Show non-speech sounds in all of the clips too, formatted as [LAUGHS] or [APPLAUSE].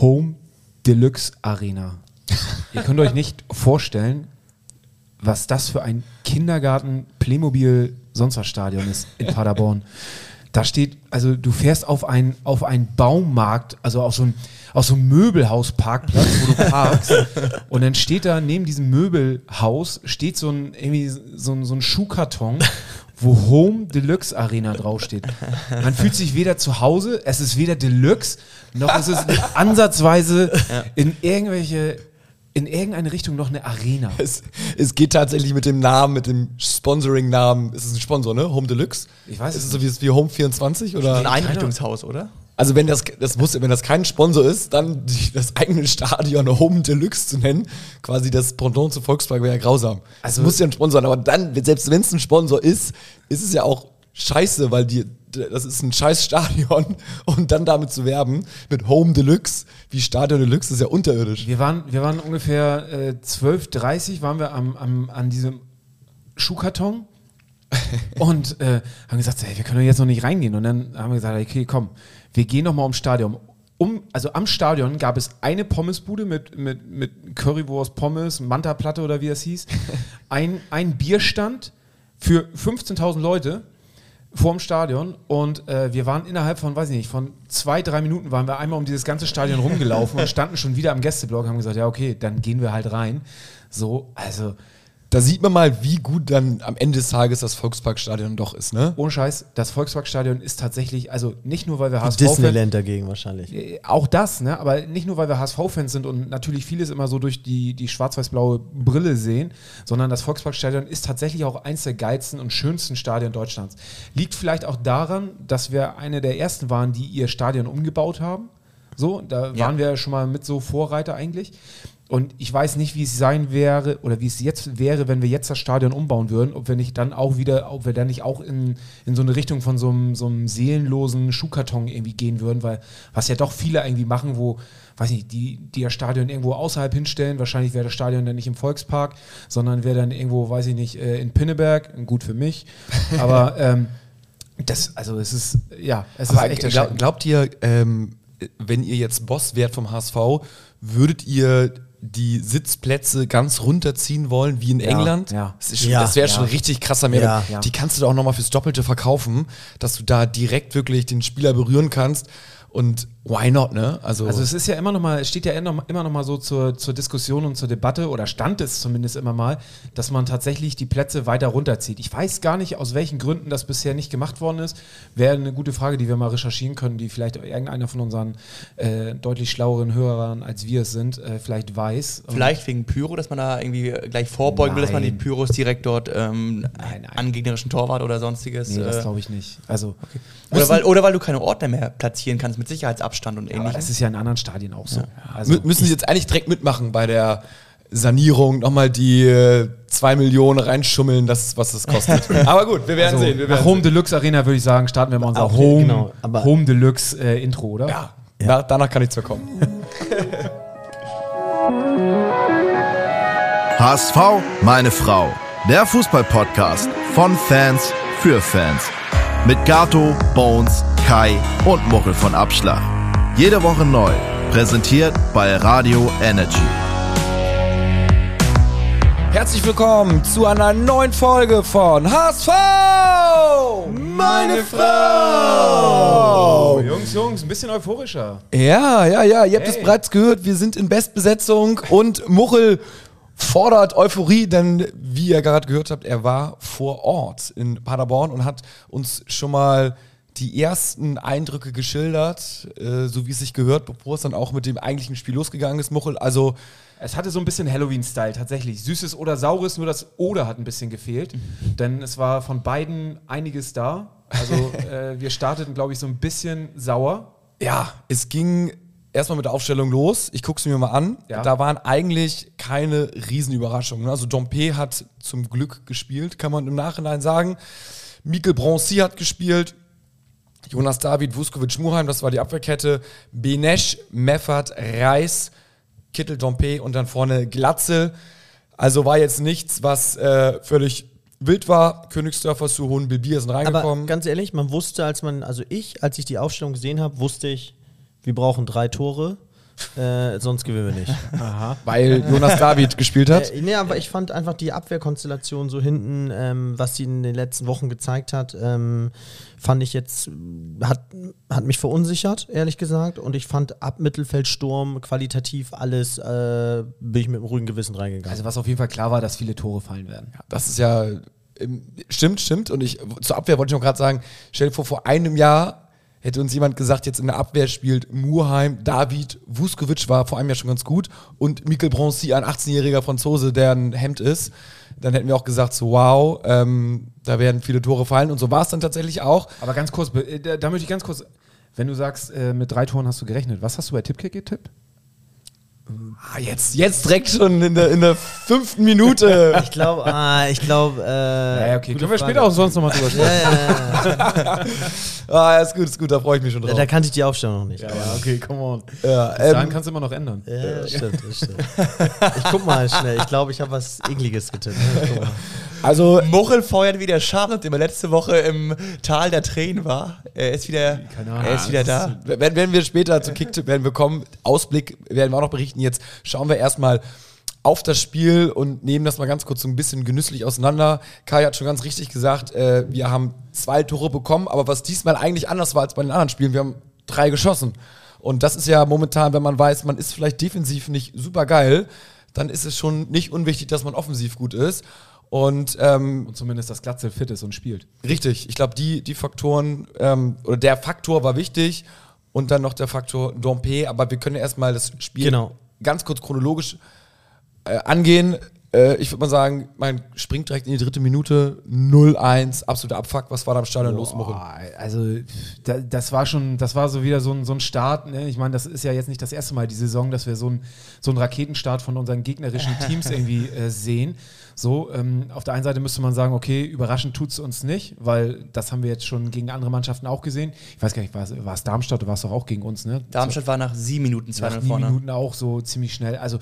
Home Deluxe Arena. [LAUGHS] Ihr könnt euch nicht vorstellen, was das für ein Kindergarten Playmobil sonst was Stadion ist in Paderborn. Da steht, also du fährst auf einen auf einen Baumarkt, also auf so ein auf so einem Möbelhausparkplatz, wo du parkst. [LAUGHS] und dann steht da neben diesem Möbelhaus steht so ein irgendwie so ein, so ein Schuhkarton, wo Home Deluxe Arena draufsteht. Man fühlt sich weder zu Hause, es ist weder Deluxe, noch ist es ansatzweise in irgendwelche in irgendeine Richtung noch eine Arena. Es, es geht tatsächlich mit dem Namen, mit dem Sponsoring-Namen. Ist es ein Sponsor, ne? Home Deluxe? Ich weiß Ist es es so wie, wie Home 24 oder? Ein Einrichtungshaus, oder? Also wenn das, das muss, wenn das kein Sponsor ist, dann die, das eigene Stadion Home Deluxe zu nennen, quasi das Pendant zu Volkswagen wäre ja grausam. Also Also- muss ja ein Sponsor sein, aber dann, selbst wenn es ein Sponsor ist, ist es ja auch scheiße, weil die, das ist ein scheiß Stadion [LAUGHS] und dann damit zu werben mit Home Deluxe, wie Stadion Deluxe, ist ja unterirdisch. Wir waren, wir waren ungefähr äh, 12.30 waren wir am, am, an diesem Schuhkarton [LAUGHS] und äh, haben gesagt, hey, wir können doch jetzt noch nicht reingehen. Und dann haben wir gesagt, okay, komm, wir gehen noch mal ums Stadion. Um, also am Stadion gab es eine Pommesbude mit, mit, mit Currywurst, Pommes, Manta-Platte oder wie es hieß. [LAUGHS] Ein, ein Bierstand für 15.000 Leute vorm Stadion und äh, wir waren innerhalb von, weiß ich nicht, von zwei, drei Minuten waren wir einmal um dieses ganze Stadion rumgelaufen und [LAUGHS] standen schon wieder am Gästeblock und haben gesagt, ja okay, dann gehen wir halt rein. So, also Da sieht man mal, wie gut dann am Ende des Tages das Volksparkstadion doch ist, ne? ohne Scheiß, das Volksparkstadion ist tatsächlich, also nicht nur, weil wir HSV Disneyland dagegen wahrscheinlich. Äh, Auch das, ne? aber nicht nur, weil wir HSV-Fans sind und natürlich vieles immer so durch die, die schwarz-weiß-blaue Brille sehen, sondern das Volksparkstadion ist tatsächlich auch eins der geilsten und schönsten Stadien Deutschlands. Liegt vielleicht auch daran, dass wir eine der ersten waren, die ihr Stadion umgebaut haben. So, da waren wir schon mal mit so Vorreiter eigentlich. Und ich weiß nicht, wie es sein wäre oder wie es jetzt wäre, wenn wir jetzt das Stadion umbauen würden, ob wir nicht dann auch wieder, ob wir dann nicht auch in, in so eine Richtung von so einem, so einem seelenlosen Schuhkarton irgendwie gehen würden, weil was ja doch viele irgendwie machen, wo, weiß nicht, die, die das Stadion irgendwo außerhalb hinstellen, wahrscheinlich wäre das Stadion dann nicht im Volkspark, sondern wäre dann irgendwo, weiß ich nicht, äh, in Pinneberg, gut für mich, aber [LAUGHS] ähm, das, also es ist, ja, es Aber ist echt glaub, glaubt ihr, ähm, wenn ihr jetzt Boss wärt vom HSV, würdet ihr die Sitzplätze ganz runterziehen wollen, wie in England? ja. Das, Ja, das wäre ja. schon richtig krasser Mehrwert. Ja, ja. Die kannst du doch auch nochmal fürs Doppelte verkaufen, dass du da direkt wirklich den Spieler berühren kannst. Und why not, ne? Also, Also es ist ja immer noch mal, es steht ja immer noch, immer noch mal so zur, zur Diskussion und zur Debatte oder stand es zumindest immer mal, dass man tatsächlich die Plätze weiter runterzieht. Ich weiß gar nicht, aus welchen Gründen das bisher nicht gemacht worden ist. Wäre eine gute Frage, die wir mal recherchieren können, die vielleicht irgendeiner von unseren äh, deutlich schlaueren Hörern, als wir es sind, äh, vielleicht weiß. Vielleicht wegen Pyro, dass man da irgendwie gleich vorbeugen will, dass man die Nein. Pyros direkt dort ähm, Nein, nein. an gegnerischen Torwart oder sonstiges. Nee, das äh, glaube ich nicht. Also, oder, weil, oder weil du keine Ordner mehr platzieren kannst mit Sicherheitsabstand und aber ähnlichem. das ist ja in anderen Stadien auch so. Also, mü- müssen sie jetzt eigentlich direkt mitmachen bei der Sanierung, nochmal die äh, 2 Millionen reinschummeln, das, was das kostet. [LAUGHS] Aber gut, wir werden also sehen. Wir nach werden Home sehen. Deluxe Arena würde ich sagen, starten wir mal unser Home, genau, aber- Home Deluxe äh, Intro, oder? Ja, Da, danach kann ich zwar kommen. [LAUGHS] HSV, meine Frau. Der Fußball-Podcast von Fans für Fans. Mit Gato, Bones, Kai und Muckel von Abschlag. Jede Woche neu. Präsentiert bei Radio Energy. Herzlich willkommen zu einer neuen Folge von HSV! Meine Frau! Oh, Jungs, Jungs, ein bisschen euphorischer. Ja, ja, ja, ihr habt es Hey. bereits gehört, wir sind in Bestbesetzung und Muchel fordert Euphorie, denn wie ihr gerade gehört habt, er war vor Ort in Paderborn und hat uns schon mal die ersten Eindrücke geschildert, äh, so wie es sich gehört, bevor es dann auch mit dem eigentlichen Spiel losgegangen ist, Muchel. Also Es hatte so ein bisschen Halloween-Style tatsächlich. Süßes oder Saures, nur das Oder hat ein bisschen gefehlt. Denn es war von beiden einiges da. Also äh, wir starteten, glaube ich, so ein bisschen sauer. Ja, es ging erstmal mit der Aufstellung los. Ich gucke es mir mal an. Ja. Da waren eigentlich keine Riesenüberraschungen. Also Dompe hat zum Glück gespielt, kann man im Nachhinein sagen. Mikkel Bronzy hat gespielt. Jonas David, Vuskovic, Muheim, das war die Abwehrkette. Benesch, Meffert, Reis, Kittel, Dompe und dann vorne Glatze. Also war jetzt nichts, was äh, völlig wild war. Königsdörfer, Suhon, Bilbir sind Aber reingekommen. ganz ehrlich, man wusste, als man, also ich, als ich die Aufstellung gesehen habe, wusste ich, wir brauchen drei Tore. Äh, sonst gewinnen wir nicht. [LAUGHS] Weil Jonas David gespielt hat. Äh, nee, aber ich fand einfach die Abwehrkonstellation so hinten, ähm, was sie in den letzten Wochen gezeigt hat, ähm, fand ich jetzt, hat, hat mich verunsichert, ehrlich gesagt. Und ich fand ab Mittelfeldsturm qualitativ alles, äh, bin ich mit einem ruhigen Gewissen reingegangen. Also was auf jeden Fall klar war, dass viele Tore fallen werden. Das ist ja, stimmt, stimmt. Und ich, zur Abwehr wollte ich noch gerade sagen, stell dir vor, vor einem Jahr hätte uns jemand gesagt, jetzt in der Abwehr spielt Murheim, David, Vuskovic war vor einem Jahr schon ganz gut und Mikel Bronzy, ein 18-jähriger Franzose, der ein Hemd ist. Dann hätten wir auch gesagt, so wow, ähm, da werden viele Tore fallen. Und so war es dann tatsächlich auch. Aber ganz kurz, äh, da, da möchte ich ganz kurz, wenn du sagst, äh, mit drei Toren hast du gerechnet, was hast du bei Tippkick getippt? Ah, jetzt, jetzt direkt schon in der, in der fünften Minute. [LAUGHS] Ich glaube, ah, ich glaube, äh, Ja, okay, können wir Frage. später auch sonst nochmal drüber sprechen. Ja, ja, ja. [LAUGHS] ah, ist gut, ist gut, da freue ich mich schon Da, drauf. da kannte ich die Aufstellung noch nicht. Ja, okay, come on. Ja, ähm, kannst du immer noch ändern. Ja, das stimmt, das stimmt. [LAUGHS] Ich guck mal schnell. Ich glaube, ich habe was Ekliges getippt. Also, Muchel feuert wieder Charlotte, der letzte Woche im Tal der Tränen war. Er ist wieder, Keine Ahnung. er ist wieder da. Wenn, wenn wir später zu Kicktipp werden wir kommen, Ausblick werden wir auch noch berichten. Jetzt schauen wir erstmal auf das Spiel und nehmen das mal ganz kurz so ein bisschen genüsslich auseinander. Kai hat schon ganz richtig gesagt, äh, wir haben zwei Tore bekommen, aber was diesmal eigentlich anders war als bei den anderen Spielen, wir haben drei geschossen. Und das ist ja momentan, wenn man weiß, man ist vielleicht defensiv nicht super geil, dann ist es schon nicht unwichtig, dass man offensiv gut ist. Und ähm, Und zumindest, dass Glatzel fit ist und spielt. Richtig, ich glaube, die, die Faktoren, ähm, oder der Faktor war wichtig und dann noch der Faktor Dompe, aber wir können ja erstmal das Spiel Genau. Ganz kurz chronologisch äh, angehen. Äh, ich würde mal sagen, man springt direkt in die dritte Minute, 0-1, absoluter Abfuck. Was war da im Stadion los, Morin? Boah, also da, das war schon, das war so wieder so ein, so ein Start. Ne? Ich meine, das ist ja jetzt nicht das erste Mal die Saison, dass wir so, ein, so einen Raketenstart von unseren gegnerischen Teams [LAUGHS] irgendwie äh, sehen. So, ähm, auf der einen Seite müsste man sagen, okay, überraschend tut es uns nicht, weil das haben wir jetzt schon gegen andere Mannschaften auch gesehen. Ich weiß gar nicht, war es, war es Darmstadt oder war es doch auch gegen uns, ne? Darmstadt war nach sieben Minuten zwei nach nach nie vorne. Minuten auch so ziemlich schnell. Also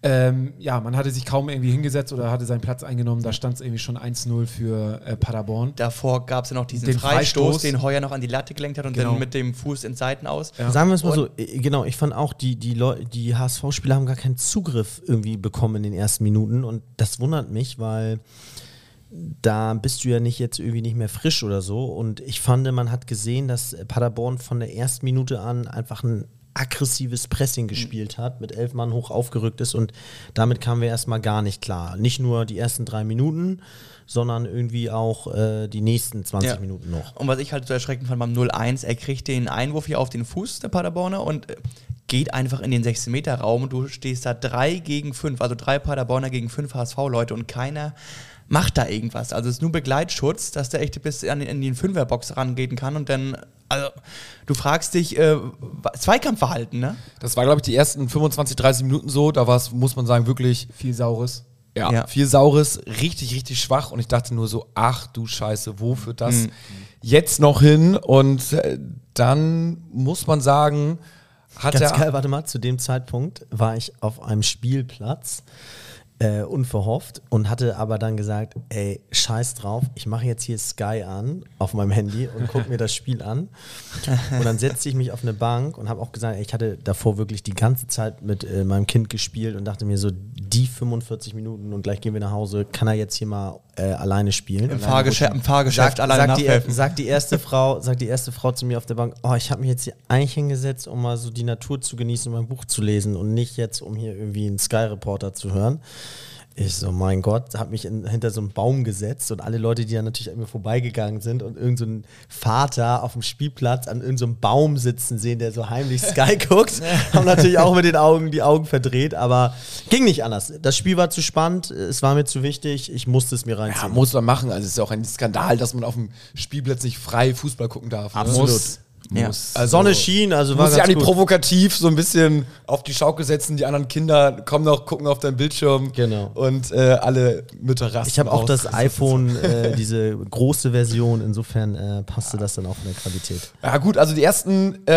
ähm, ja, man hatte sich kaum irgendwie hingesetzt oder hatte seinen Platz eingenommen. Da stand es irgendwie schon 1-0 für äh, Paderborn. Davor gab es ja noch diesen Den Freistoß, Freistoß. den Heuer noch an die Latte gelenkt hat und Genau. dann mit dem Fuß in Seiten aus. Sagen wir es mal so, äh, genau, ich fand auch, die, die, Leu die HSV-Spieler haben gar keinen Zugriff irgendwie bekommen in den ersten Minuten und das wundert mich, weil da bist du ja nicht jetzt irgendwie nicht mehr frisch oder so und ich fand, man hat gesehen, dass Paderborn von der ersten Minute an einfach ein aggressives Pressing gespielt hat, mit elf Mann hoch aufgerückt ist und damit kamen wir erstmal gar nicht klar. Nicht nur die ersten drei Minuten, sondern irgendwie auch äh, die nächsten 20 Ja. Minuten noch. Und was ich halt so erschreckend fand beim 0-1, er kriegt den Einwurf hier auf den Fuß, der Paderborner, und äh, geht einfach in den 16-Meter-Raum und du stehst da drei gegen fünf, also drei Paderborner gegen fünf HSV-Leute und keiner macht da irgendwas. Also es ist nur Begleitschutz, dass der echt bis an, in die Fünferbox rangehen kann und dann, also du fragst dich, äh, Zweikampfverhalten, ne? Das war, glaube ich, die ersten 25, 30 Minuten so. Da war es, muss man sagen, wirklich Viel Saures. ja, Ja. viel Saures, richtig, richtig schwach. Und ich dachte nur so, ach du Scheiße, wo führt das Mhm. jetzt noch hin? Und äh, dann muss man sagen, hat Ganz er. geil, warte mal, zu dem Zeitpunkt war ich auf einem Spielplatz, äh, unverhofft, und hatte aber dann gesagt, ey, scheiß drauf, ich mache jetzt hier Sky an auf meinem Handy und gucke mir das Spiel an. Und dann setzte ich mich auf eine Bank und habe auch gesagt, ey, ich hatte davor wirklich die ganze Zeit mit äh, meinem Kind gespielt und dachte mir so, die 45 Minuten und gleich gehen wir nach Hause, kann er jetzt hier mal äh, alleine spielen. Im, Fahrgeschäft, im Fahrgeschäft Sagt, alleine sagt, die, sagt die erste Frau, sagt die erste Frau zu mir auf der Bank, oh, ich habe mich jetzt hier eigentlich hingesetzt, um mal so die Natur zu genießen und mein Buch zu lesen und nicht jetzt, um hier irgendwie einen Sky Reporter zu hören. Ich so, mein Gott, habe mich in, hinter so einen Baum gesetzt und alle Leute, die dann natürlich an mir vorbeigegangen sind und irgendein so Vater auf dem Spielplatz an irgendeinem so einem Baum sitzen sehen, der so heimlich [LAUGHS] Sky guckt, haben natürlich auch mit den Augen die Augen verdreht, aber ging nicht anders. Das Spiel war zu spannend, es war mir zu wichtig, ich musste es mir Ja, reinziehen. muss man machen. Also es ist ja auch ein Skandal, dass man auf dem Spielplatz nicht frei Fußball gucken darf. Ne? Absolut. Muss. Ja. muss. Sonne schien, also Du war musst ja ganz nicht gut. provokativ so ein bisschen auf die Schaukel setzen. Die anderen Kinder kommen noch, gucken auf deinen Bildschirm. Genau. Und äh, alle Mütter rasten Ich habe auch das iPhone, äh, diese große Version, insofern äh, passte das dann auch von der Qualität. Ja gut, also die ersten, äh,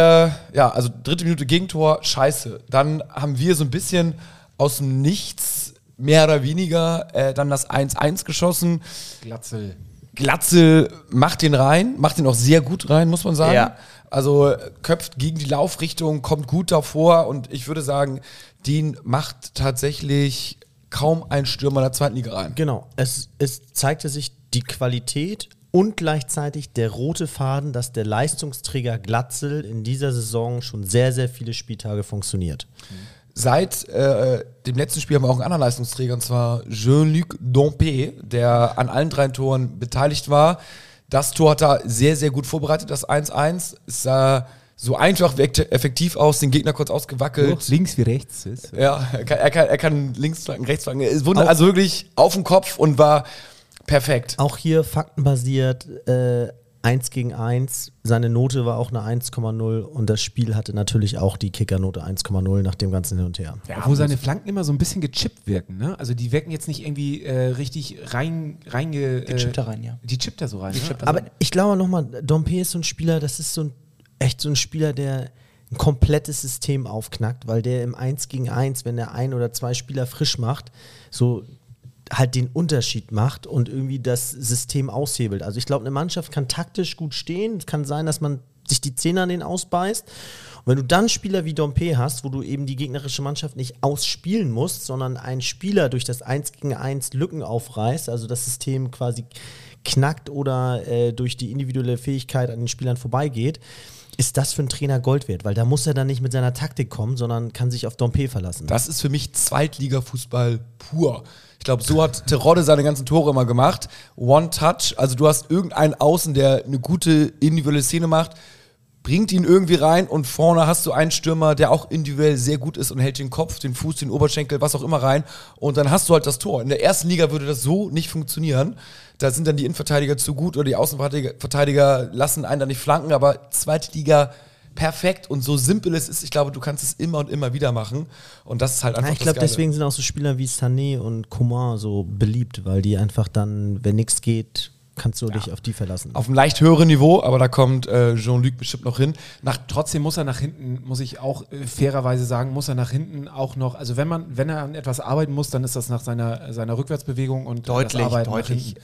ja, also dritte Minute Gegentor, scheiße. Dann haben wir so ein bisschen aus dem Nichts, mehr oder weniger, äh, dann das 1-1 geschossen. Glatzel. Glatzel macht den rein, macht den auch sehr gut rein, muss man sagen. Ja. Also köpft gegen die Laufrichtung, kommt gut davor und ich würde sagen, den macht tatsächlich kaum ein Stürmer der zweiten Liga rein. Genau, es, es zeigte sich die Qualität und gleichzeitig der rote Faden, dass der Leistungsträger Glatzel in dieser Saison schon sehr, sehr viele Spieltage funktioniert. Seit äh, dem letzten Spiel haben wir auch einen anderen Leistungsträger, und zwar Jean-Luc Dompe, der an allen drei Toren beteiligt war. Das Tor hat er sehr, sehr gut vorbereitet, das 1-1. Es sah so einfach, wirkte effektiv aus, den Gegner kurz ausgewackelt. links wie rechts ist. Ja, er kann, er kann, er kann links flanken, rechts flanken. Es wurde also wirklich auf den Kopf und war perfekt. Auch hier faktenbasiert, äh, 1 gegen 1. Seine Note war auch eine 1,0 und das Spiel hatte natürlich auch die Kickernote 1,0 nach dem ganzen Hin und Her. Ja, Obwohl seine Flanken immer so ein bisschen gechippt wirken, ne? Also die wirken jetzt nicht irgendwie äh, richtig rein, reinge... Die chippt da rein, ja. Die chippt da so rein. Ne? Aber ich glaube nochmal, Dompe ist so ein Spieler, das ist so ein, echt so ein Spieler, der ein komplettes System aufknackt, weil der im 1 gegen 1, wenn er ein oder zwei Spieler frisch macht, so halt den Unterschied macht und irgendwie das System aushebelt. Also ich glaube, eine Mannschaft kann taktisch gut stehen. Es kann sein, dass man sich die Zähne an den ausbeißt. Und wenn du dann Spieler wie Dompe hast, wo du eben die gegnerische Mannschaft nicht ausspielen musst, sondern ein Spieler durch das 1 gegen 1 Lücken aufreißt, also das System quasi knackt oder äh, durch die individuelle Fähigkeit an den Spielern vorbeigeht, ist das für einen Trainer Gold wert, weil da muss er dann nicht mit seiner Taktik kommen, sondern kann sich auf Dompe verlassen. Das ist für mich Zweitliga-Fußball pur. Ich glaube, so hat Terodde seine ganzen Tore immer gemacht. One Touch, also du hast irgendeinen Außen, der eine gute individuelle Szene macht, bringt ihn irgendwie rein und vorne hast du einen Stürmer, der auch individuell sehr gut ist und hält den Kopf, den Fuß, den Oberschenkel, was auch immer rein und dann hast du halt das Tor. In der ersten Liga würde das so nicht funktionieren. Da sind dann die Innenverteidiger zu gut oder die Außenverteidiger Verteidiger lassen einen da nicht flanken, aber zweite Liga perfekt und so simpel es ist, ich glaube, du kannst es immer und immer wieder machen. Und das ist halt einfach Ja, ich glaube, deswegen sind auch so Spieler wie Sané und Coman so beliebt, weil die einfach dann, wenn nichts geht, kannst du dich auf die verlassen. Auf einem leicht höheren Niveau, aber da kommt äh, Jean-Luc bestimmt noch hin. Nach, trotzdem muss er nach hinten, muss ich auch äh, fairerweise sagen, muss er nach hinten auch noch, also wenn man, wenn er an etwas arbeiten muss, dann ist das nach seiner, seiner Rückwärtsbewegung und Deutlich, das Arbeiten nach deutlich. hinten.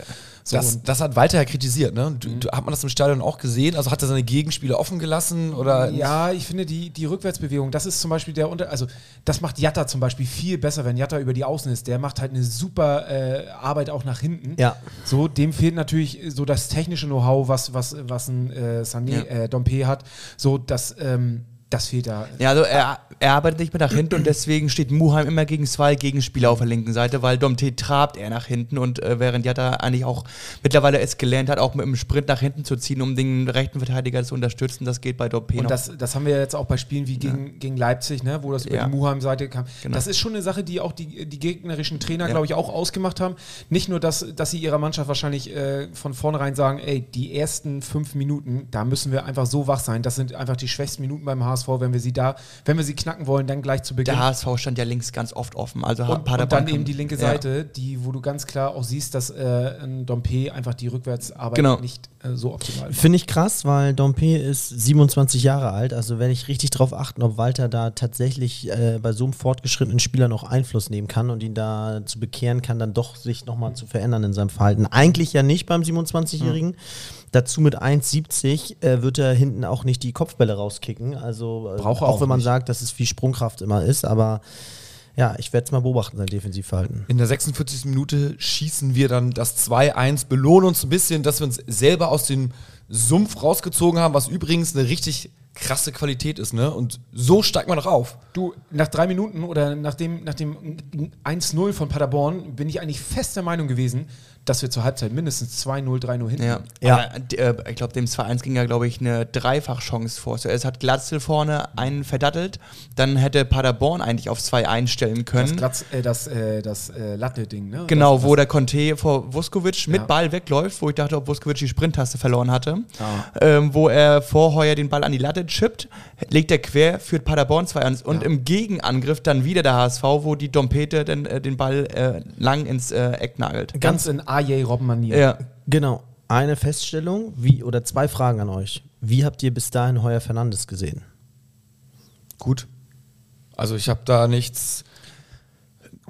So, Das, das hat Walter ja kritisiert, ne? Du, du, hat man das im Stadion auch gesehen? Also hat er seine Gegenspieler offen gelassen? Oder Ja, ich finde die, die Rückwärtsbewegung, das ist zum Beispiel der Unter... Also das macht Jatta zum Beispiel viel besser, wenn Jatta über die Außen ist. Der macht halt eine super äh, Arbeit auch nach hinten. Ja. So, dem fehlt natürlich so das technische Know-how, was, was, was ein äh, Sané, Ja. äh, Dompe hat. So, das, ähm, das fehlt da. Ja, also er, er arbeitet nicht mehr nach hinten und deswegen steht Muheim immer gegen zwei Gegenspieler auf der linken Seite, weil Domte trabt er nach hinten und äh, während Jatta eigentlich auch mittlerweile es gelernt hat, auch mit dem Sprint nach hinten zu ziehen, um den rechten Verteidiger zu unterstützen, das geht bei Dompe Und das, das haben wir jetzt auch bei Spielen wie gegen, gegen Leipzig, ne, wo das über Ja. die Muheim-Seite kam. Genau. Das ist schon eine Sache, die auch die, die gegnerischen Trainer, Ja. glaube ich, auch ausgemacht haben. Nicht nur, dass, dass sie ihrer Mannschaft wahrscheinlich äh, von vornherein sagen, ey, die ersten fünf Minuten, da müssen wir einfach so wach sein. Das sind einfach die schwächsten Minuten beim HSV, wenn wir sie da, wenn wir sie knacken wollen, dann gleich zu Beginn. der HSV stand ja links ganz oft offen. Also und, und Paderborn dann kann- eben die linke Ja. Seite, die, wo du ganz klar auch siehst, dass äh, ein Dompe einfach die Rückwärtsarbeit Genau. nicht äh, so optimal macht. Finde ich krass, weil Dompe ist 27 Jahre alt. Also werde ich richtig drauf achten, ob Walter da tatsächlich äh, bei so einem fortgeschrittenen Spieler noch Einfluss nehmen kann und ihn da zu bekehren kann, dann doch sich nochmal zu verändern in seinem Verhalten. Eigentlich ja nicht beim 27-Jährigen. Dazu mit 1,70 äh, wird er hinten auch nicht die Kopfbälle rauskicken. Also äh, Braucht er auch, auch wenn man nicht. sagt, dass es viel Sprungkraft immer ist, aber ja, ich werde es mal beobachten, sein Defensivverhalten. In der 46. Minute schießen wir dann das 2-1, belohnen uns ein bisschen, dass wir uns selber aus dem Sumpf rausgezogen haben, was übrigens eine richtig krasse Qualität ist, ne? Und so steigt man doch auf. Du, nach drei Minuten oder nach dem, nach dem 1-0 von Paderborn bin ich eigentlich fest der Meinung gewesen, dass wir zur Halbzeit mindestens 2-0, 3-0 hinten Ja. Ja. Aber, d- äh, ich glaube, dem 2-1 ging ja, glaube ich, eine Dreifachchance vor. Zuerst hat Glatzel vorne einen verdattelt, dann hätte Paderborn eigentlich auf 2-1 stellen Das, können. Glatz, äh, das, äh, das äh, Latte-Ding, ne? Genau, das, wo der Conte vor Vuskovic mit Ja. Ball wegläuft, wo ich dachte, ob Vuskovic die Sprinttaste verloren hatte. Ah. Ähm, wo er vorher den Ball an die Latte chippt, legt er quer, führt Paderborn 2-1 und Ja. im Gegenangriff dann wieder der HSV, wo die Dompete den, äh, den Ball äh, lang ins äh, Eck nagelt. Ganz in AJ-Robben-Manier. Ja. Genau. Eine Feststellung, wie, oder zwei Fragen an euch. Wie habt ihr bis dahin Heuer Fernandes gesehen? Gut. Also ich habe da nichts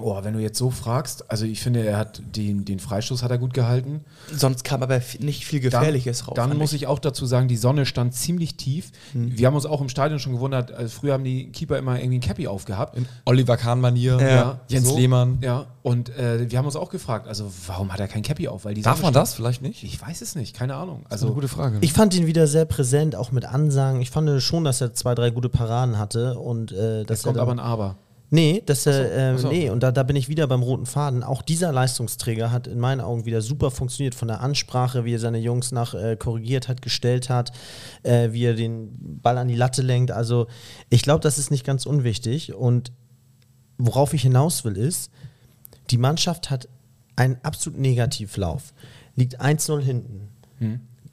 Oh, wenn du jetzt so fragst, also ich finde, er hat den, den Freistoß hat er gut gehalten. Sonst kam aber nicht viel Dann, Gefährliches raus. dann muss ich auch dazu sagen, die Sonne stand ziemlich tief. Wir haben uns auch im Stadion schon gewundert, also früher haben die Keeper immer irgendwie ein Cappy aufgehabt. In Oliver Kahn-Manier, Ja. Jens so. Lehmann. Ja, und äh, wir haben uns auch gefragt, also warum hat er kein Cappy auf? Weil die Darf Sonne man stand- das vielleicht nicht? Ich weiß es nicht, keine Ahnung. Das ist eine Also gute Frage. Ich fand ihn wieder sehr präsent, auch mit Ansagen. Ich fand schon, dass er zwei, drei gute Paraden hatte und äh, dass es kommt er aber dann- ein Aber. Nee, das, äh, ach so. nee, und da, da bin ich wieder beim roten Faden. Auch dieser Leistungsträger hat in meinen Augen wieder super funktioniert von der Ansprache, wie er seine Jungs nach äh, korrigiert hat, gestellt hat, äh, wie er den Ball an die Latte lenkt. Also ich glaube, das ist nicht ganz unwichtig. Und worauf ich hinaus will, ist, die Mannschaft hat einen absolut Negativlauf, liegt 1-0 hinten.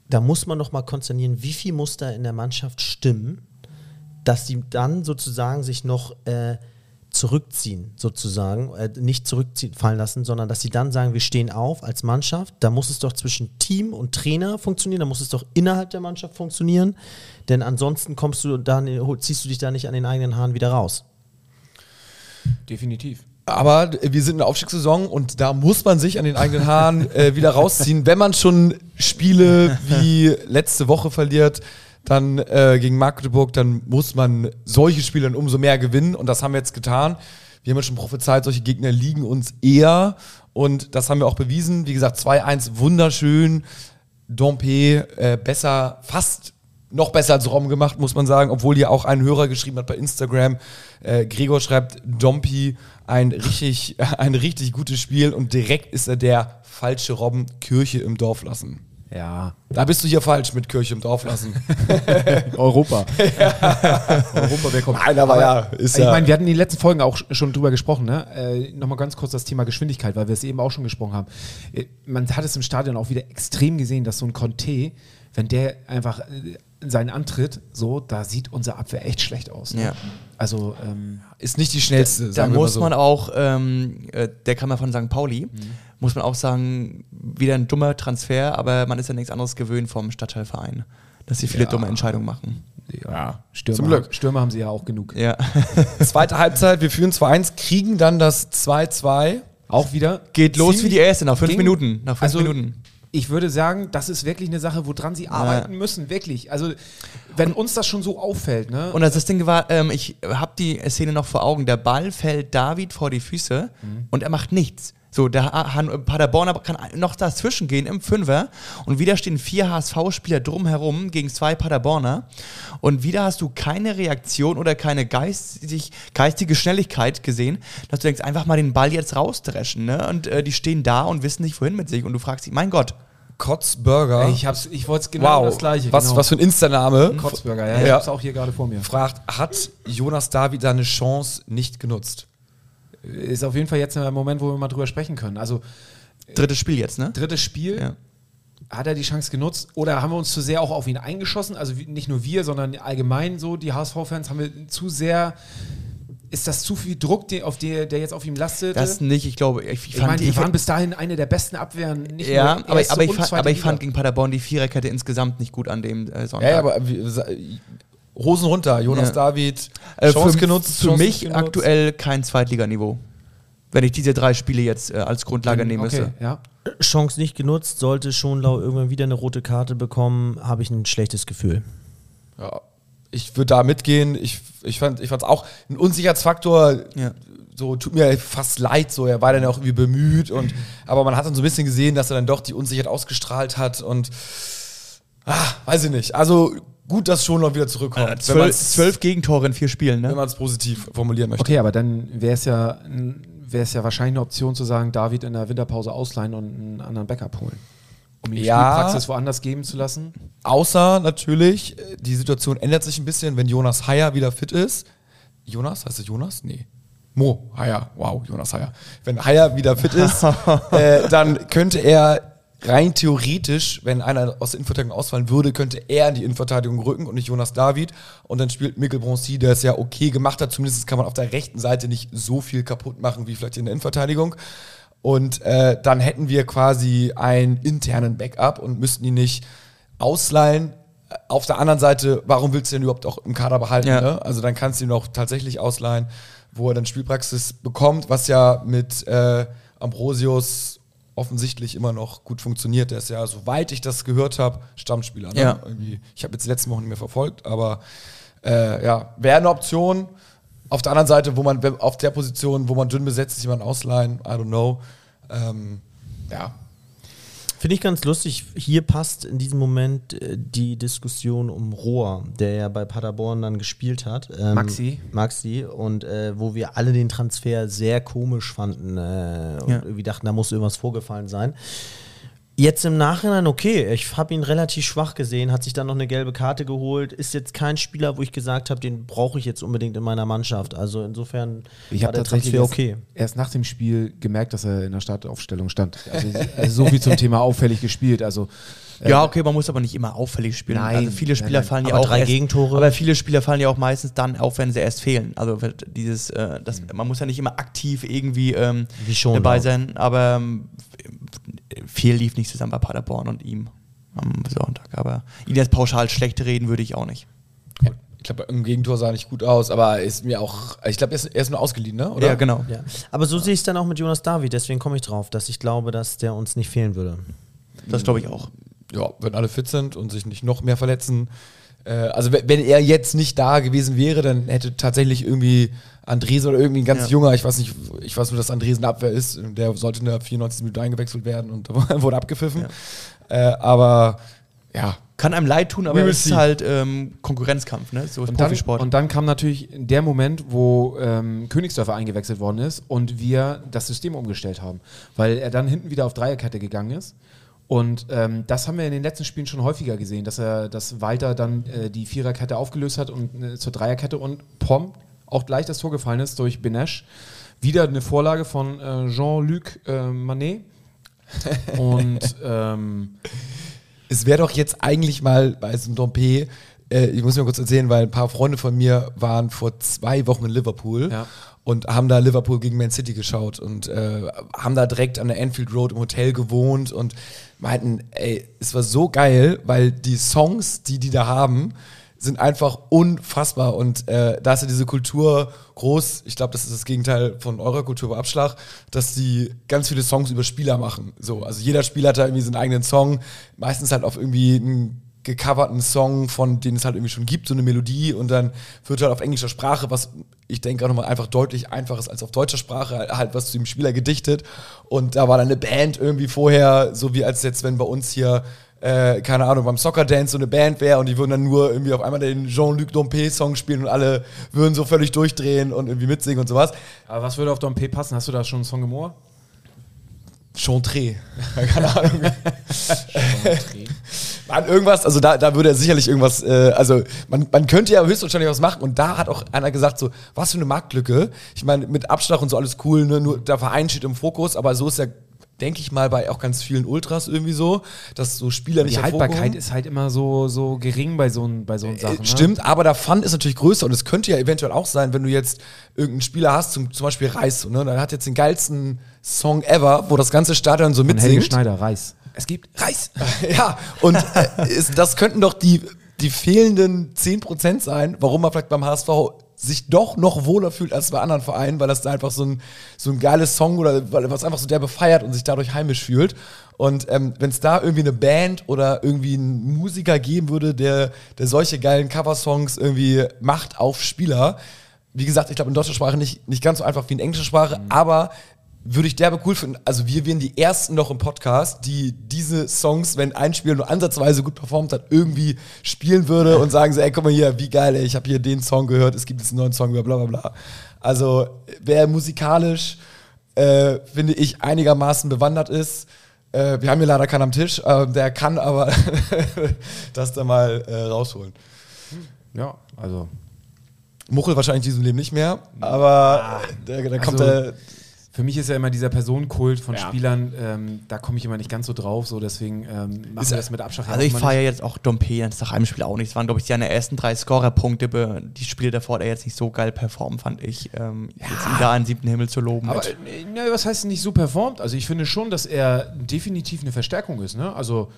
Da muss man noch mal konsternieren, wie viel muss da in der Mannschaft stimmen, dass die dann sozusagen sich noch äh, zurückziehen, sozusagen, äh, nicht zurückziehen fallen lassen, sondern dass sie dann sagen, wir stehen auf als Mannschaft. Da muss es doch zwischen Team und Trainer funktionieren, da muss es doch innerhalb der Mannschaft funktionieren, denn ansonsten kommst du dann, ziehst du dich da nicht an den eigenen Haaren wieder raus. Definitiv. Aber wir sind in der Aufstiegssaison und da muss man sich an den eigenen Haaren äh, wieder rausziehen. Wenn man schon Spiele [LAUGHS] wie letzte Woche verliert, dann äh, gegen Magdeburg, dann muss man solche Spiele dann umso mehr gewinnen und das haben wir jetzt getan. Wir haben ja schon prophezeit, solche Gegner liegen uns eher und das haben wir auch bewiesen. Wie gesagt, 2-1 wunderschön. Dompe äh, besser, fast noch besser als Rom gemacht, muss man sagen, obwohl hier auch ein Hörer geschrieben hat bei Instagram. Äh, Gregor schreibt, Dompi ein richtig, [LAUGHS] ein richtig gutes Spiel und direkt ist er der falsche Robben Kirche im Dorf lassen. Ja. Da bist du hier falsch mit Kirche im Dorf lassen. [LAUGHS] Europa. Europa, wer kommt? Nein, aber ja, ist ich ja- meine, wir hatten in den letzten Folgen auch schon drüber gesprochen, ne? Äh, Nochmal ganz kurz das Thema Geschwindigkeit, weil wir es eben auch schon gesprochen haben. Äh, man hat es im Stadion auch wieder extrem gesehen, dass so ein Conte, wenn der einfach äh, seinen Antritt, so, da sieht unsere Abwehr echt schlecht aus. Ne? Ja. Also, ähm, Ist nicht die schnellste, Da sagen wir mal muss so. man auch, ähm, äh, der kam ja von St. Pauli, muss man auch sagen, wieder ein dummer Transfer, aber man ist ja nichts anderes gewöhnt vom Stadtteilverein, dass sie viele Ja. dumme Entscheidungen machen. ja, Stürmer, zum Glück. Stürmer haben sie ja auch genug. Ja. [LAUGHS] Zweite Halbzeit, wir führen 2-1, kriegen dann das 2-2. Auch wieder. Geht los wie die erste, nach fünf Minuten. Nach fünf also, Minuten. Ich würde sagen, das ist wirklich eine Sache, woran sie arbeiten müssen, wirklich. Also, wenn uns das schon so auffällt, ne? Und das Ding war, ähm, ich habe die Szene noch vor Augen. Der Ball fällt David vor die Füße und er macht nichts. So, der Ha- Han Paderborn aber kann noch dazwischen gehen im Fünfer und wieder stehen vier HSV-Spieler drumherum gegen zwei Paderborner und wieder hast du keine Reaktion oder keine geistig, geistige Schnelligkeit gesehen, dass du denkst, einfach mal den Ball jetzt rausdreschen, ne? Und äh, die stehen da und wissen nicht, wohin mit sich und du fragst dich, mein Gott, Kotzburger. Ey, ich, hab's- ich wollte es genau wow, das gleiche. was, genau. was für ein Insta-Name. Kotzburger, ja. Ich Ja. hab's auch hier gerade vor mir. Fragt, hat Jonas David seine Chance nicht genutzt? Ist auf jeden Fall jetzt ein Moment, wo wir mal drüber sprechen können. Also, drittes Spiel jetzt, ne? drittes Spiel. Ja. Hat er die Chance genutzt oder haben wir uns zu sehr auch auf ihn eingeschossen? Also nicht nur wir, sondern allgemein so, die HSV-Fans, haben wir zu sehr. Ist das zu viel Druck, der, auf der, der jetzt auf ihm lastet? Das nicht, ich glaube, ich, ich ich meine, die ich- waren bis dahin eine der besten Abwehren. Nicht Ja, nur aber, aber, ich, fand, aber ich fand gegen Paderborn die Viererkette insgesamt nicht gut an dem äh, Sonntag. Ja, aber Hosen runter, Jonas Ja. David. äh, Chance für, genutzt, für Chance mich genutzt. aktuell kein Zweitliganiveau. Wenn ich diese drei Spiele jetzt äh, als Grundlage nehmen okay, müsste. ja. Chance nicht genutzt, sollte Schonlau irgendwann wieder eine rote Karte bekommen, habe ich ein schlechtes Gefühl. Ja, ich würde da mitgehen. Ich, ich fand es auch ein Unsicherheitsfaktor. Ja. So tut mir fast leid, so er war dann auch irgendwie bemüht und aber man hat dann so ein bisschen gesehen, dass er dann doch die Unsicherheit ausgestrahlt hat und ah, weiß ich nicht. Also gut, dass schon noch wieder zurückkommt, Äh, wenn zwölf, zwölf Gegentore in vier Spielen, wenn ne? man es positiv formulieren möchte. Okay, aber dann wäre es ja, wäre es ja wahrscheinlich eine Option zu sagen, David in der Winterpause ausleihen und einen anderen Backup holen. Um die Ja. Spielpraxis woanders geben zu lassen. Außer natürlich, äh, die Situation ändert sich ein bisschen, wenn Jonas Heyer wieder fit ist. Jonas, heißt es Jonas? Nee. Mo Heyer, wow, Jonas Heyer. Wenn Heyer wieder fit ist, [LAUGHS] äh, dann könnte er rein theoretisch, wenn einer aus der Innenverteidigung ausfallen würde, könnte er in die Innenverteidigung rücken und nicht Jonas David. Und dann spielt Mikkel Bronzy, der es ja okay gemacht hat. Zumindest kann man auf der rechten Seite nicht so viel kaputt machen wie vielleicht in der Innenverteidigung. Und äh, dann hätten wir quasi einen internen Backup und müssten ihn nicht ausleihen. auf der anderen Seite, warum willst du den überhaupt auch im Kader behalten? Ja. Ne? Also dann kannst du ihn auch tatsächlich ausleihen, wo er dann Spielpraxis bekommt, was ja mit äh, Ambrosius offensichtlich immer noch gut funktioniert. Der ist ja, soweit ich das gehört habe, Stammspieler. Ne? Ja. Irgendwie, ich habe jetzt die letzten Wochen nicht mehr verfolgt, aber äh, ja, wäre eine Option. Auf der anderen Seite, wo man auf der Position, wo man dünn besetzt ist, jemand ausleihen, I don't know. Ähm, ja, Finde ich ganz lustig. Hier passt in diesem Moment äh, die Diskussion um Rohr, der ja bei Paderborn dann gespielt hat. Ähm, Maxi. Maxi. Und äh, wo wir alle den Transfer sehr komisch fanden äh, und Ja. irgendwie dachten, da muss irgendwas vorgefallen sein. Jetzt im Nachhinein, okay, ich habe ihn relativ schwach gesehen, hat sich dann noch eine gelbe Karte geholt, ist jetzt kein Spieler, wo ich gesagt habe, den brauche ich jetzt unbedingt in meiner Mannschaft. Also insofern Ich war habe der tatsächlich Transfer erst, okay. erst nach dem Spiel gemerkt, dass er in der Startaufstellung stand. Also, also so viel zum Thema auffällig gespielt. Also Ja, okay, man muss aber nicht immer auffällig spielen. Nein, also viele Spieler nein. fallen ja auch drei erst, Gegentore. Aber viele Spieler fallen ja auch meistens dann auf, wenn sie erst fehlen. Also dieses, äh, das, Mhm. man muss ja nicht immer aktiv irgendwie ähm, Wie schon dabei auch. sein, aber ähm, viel lief nicht zusammen bei Paderborn und ihm am Sonntag. Aber ihn jetzt pauschal schlecht reden würde ich auch nicht. ich glaube, im Gegentor sah nicht gut aus, aber ist mir auch, ich glaube, er ist, er ist nur ausgeliehen, ne? Oder? Ja, genau. Ja. Aber so sehe ich es dann auch mit Jonas David, deswegen komme ich drauf, dass ich glaube, dass der uns nicht fehlen würde. Das glaube ich auch. Ja, wenn alle fit sind und sich nicht noch mehr verletzen. Äh, also wenn, er jetzt nicht da gewesen wäre, dann hätte tatsächlich irgendwie Andresen oder irgendwie ein ganz Ja. junger, ich weiß nicht, ich weiß nur, dass Andresen Abwehr ist, der sollte in der 94. Minute eingewechselt werden und [LAUGHS] wurde abgepfiffen. Äh, aber ja, Kann einem leid tun, aber es ist halt ähm, Konkurrenzkampf, ne? So ist Und dann, Profisport. und dann kam natürlich der Moment, wo ähm, Königsdörfer eingewechselt worden ist und wir das System umgestellt haben, weil er dann hinten wieder auf Dreierkette gegangen ist. Und ähm, das haben wir in den letzten Spielen schon häufiger gesehen, dass er, dass Walter dann äh, die Viererkette aufgelöst hat und äh, zur Dreierkette und Pom auch gleich das Tor gefallen ist durch Benesch. Wieder eine Vorlage von äh, Jean-Luc äh, Manet. [LAUGHS] Und ähm, es wäre doch jetzt eigentlich mal bei diesem Dompe, äh, ich muss mir kurz erzählen, weil ein paar Freunde von mir waren vor zwei Wochen in Liverpool Ja. und haben da Liverpool gegen Man City geschaut und äh, haben da direkt an der Anfield Road im Hotel gewohnt und meinten, ey, es war so geil, weil die Songs, die die da haben, sind einfach unfassbar und äh, da ist ja diese Kultur groß, ich glaube, das ist das Gegenteil von eurer Kultur bei Abschlag, dass die ganz viele Songs über Spieler machen. So, also jeder Spieler hat da irgendwie seinen eigenen Song, meistens halt auf irgendwie einen gecoverten Song, von den es halt irgendwie schon gibt, so eine Melodie und dann wird halt auf englischer Sprache, was ich denke auch nochmal einfach deutlich einfacher ist als auf deutscher Sprache, halt was zu dem Spieler gedichtet und da war dann eine Band irgendwie vorher, so wie als jetzt, wenn bei uns hier äh, keine Ahnung, beim Soccer Dance so eine Band wäre und die würden dann nur irgendwie auf einmal den Jean-Luc Dompe-Song spielen und alle würden so völlig durchdrehen und irgendwie mitsingen und sowas. aber was würde auf Dompe passen? Hast du da schon einen Song im Ohr? Chantre. [LAUGHS] keine Ahnung. [LAUGHS] Mann, irgendwas, also da, da würde er sicherlich irgendwas, äh, also man, man könnte ja höchstwahrscheinlich was machen und da hat auch einer gesagt, so, was für eine Marktlücke. Ich meine, mit Abschlag und so alles cool, ne? nur der Verein steht im Fokus, aber so ist ja, denke ich mal, bei auch ganz vielen Ultras irgendwie so, dass so Spieler nicht Die. Haltbarkeit ist halt immer so, so gering bei so, bei so Sachen. Äh, ne? Stimmt, aber der Fun ist natürlich größer und es könnte ja eventuell auch sein, wenn du jetzt irgendeinen Spieler hast, zum, zum Beispiel Reis, ne? der hat jetzt den geilsten Song ever, wo das ganze Stadion so Von Helge mitsingt. Schneider, Reis. Es gibt Reis. [LAUGHS] ja, und äh, ist, das könnten doch die, die fehlenden 10% sein, warum man vielleicht beim HSV sich doch noch wohler fühlt als bei anderen Vereinen, weil das da einfach so ein, so ein geiles Song oder weil was einfach so der befeiert und sich dadurch heimisch fühlt. Und ähm, wenn es da irgendwie eine Band oder irgendwie einen Musiker geben würde, der, der solche geilen Coversongs irgendwie macht auf Spieler, wie gesagt, ich glaube in deutscher Sprache nicht, nicht ganz so einfach wie in englischer Sprache, aber würde ich derbe cool finden. Also wir wären die ersten noch im Podcast, die diese Songs, wenn ein Spieler nur ansatzweise gut performt hat, irgendwie spielen würde und sagen so, ey, guck mal hier, wie geil, ey, ich habe hier den Song gehört, es gibt jetzt einen neuen Song über bla bla bla. Also wer musikalisch, äh, finde ich, einigermaßen bewandert ist, äh, wir haben hier leider keinen am Tisch, äh, der kann aber [LAUGHS] das da mal äh, rausholen. Ja, also. Muchel wahrscheinlich in diesem Leben nicht mehr, aber da, da kommt Also- der Für mich ist ja immer dieser Personenkult von Ja. Spielern, ähm, da komme ich immer nicht ganz so drauf, so deswegen ähm, machen Ist- wir das mit Abschlag. Also ich feiere jetzt auch Dompe jetzt nach einem Spiel auch nicht. Es waren, glaube ich, seine ersten drei Scorer-Punkte. Die Spiele davor hat er jetzt nicht so geil performt, fand ich. Ähm, Jetzt ihn da an siebten Himmel zu loben. Aber äh, ne, was heißt nicht so performt? Also ich finde schon, dass er definitiv eine Verstärkung ist. Ne? Also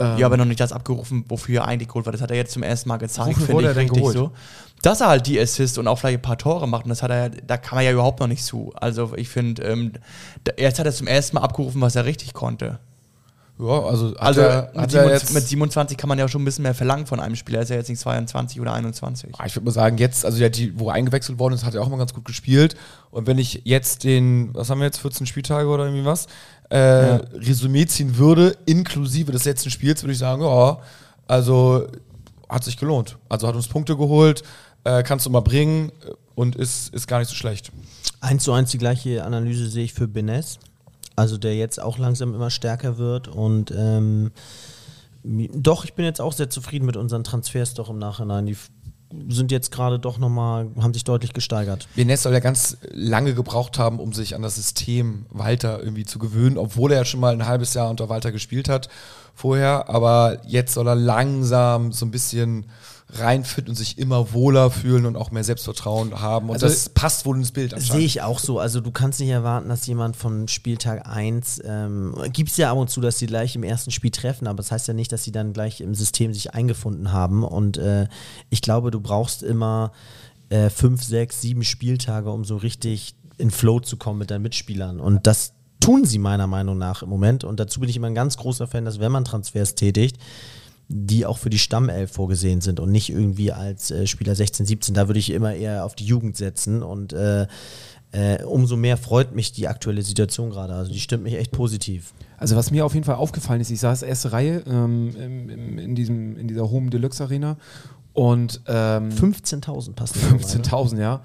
Ähm, ja, aber noch nicht das abgerufen, wofür er eigentlich geholt war. Das hat er jetzt zum ersten Mal gezeigt, finde ich er richtig geholt? so. Dass er halt die Assist und auch vielleicht ein paar Tore macht, und das hat er, da kann man ja überhaupt noch nicht zu. Also ich finde, ähm, jetzt hat er zum ersten Mal abgerufen, was er richtig konnte. Ja, also Also er, mit, hat er 27, jetzt, mit 27 kann man ja schon ein bisschen mehr verlangen von einem Spieler. Er ist ja jetzt nicht 22 oder 21. Ah, Ich würde mal sagen, jetzt, also ja, die, wo er eingewechselt worden ist, hat er auch mal ganz gut gespielt. Und wenn ich jetzt den, was haben wir jetzt, 14 Spieltage oder irgendwie was, äh, Resümee ziehen würde, inklusive des letzten Spiels, würde ich sagen, ja, also hat sich gelohnt. Also hat uns Punkte geholt, äh, kannst du mal bringen und ist, ist gar nicht so schlecht. Eins zu eins die gleiche Analyse sehe ich für Benes. Also der jetzt auch langsam immer stärker wird und ähm, doch, ich bin jetzt auch sehr zufrieden mit unseren Transfers doch im Nachhinein. Die sind jetzt gerade doch nochmal, haben sich deutlich gesteigert. Benes soll ja ganz lange gebraucht haben, um sich an das System Walter irgendwie zu gewöhnen, obwohl er ja schon mal ein halbes Jahr unter Walter gespielt hat vorher. Aber jetzt soll er langsam so ein bisschen reinfinden und sich immer wohler fühlen und auch mehr Selbstvertrauen haben. Und Also- das passt wohl ins Bild Sehe ich auch so. Also du kannst nicht erwarten, dass jemand von Spieltag 1, ähm, gibt es ja ab und zu, dass sie gleich im ersten Spiel treffen, aber das heißt ja nicht, dass sie dann gleich im System sich eingefunden haben. Und äh, ich glaube, du brauchst immer äh, fünf, sechs, sieben Spieltage, um so richtig in Flow zu kommen mit deinen Mitspielern. Und das tun sie meiner Meinung nach im Moment. Und dazu bin ich immer ein ganz großer Fan, dass wenn man Transfers tätigt, die auch für die Stammelf vorgesehen sind und nicht irgendwie als äh, Spieler 16, 17. Da würde ich immer eher auf die Jugend setzen und äh, äh, umso mehr freut mich die aktuelle Situation gerade. Also die stimmt mich echt positiv. Also was mir auf jeden Fall aufgefallen ist, ich saß erste Reihe ähm, im, in, diesem, in dieser Home Deluxe Arena und ähm, 15.000 passen. da rein, ne? 15.000, ja.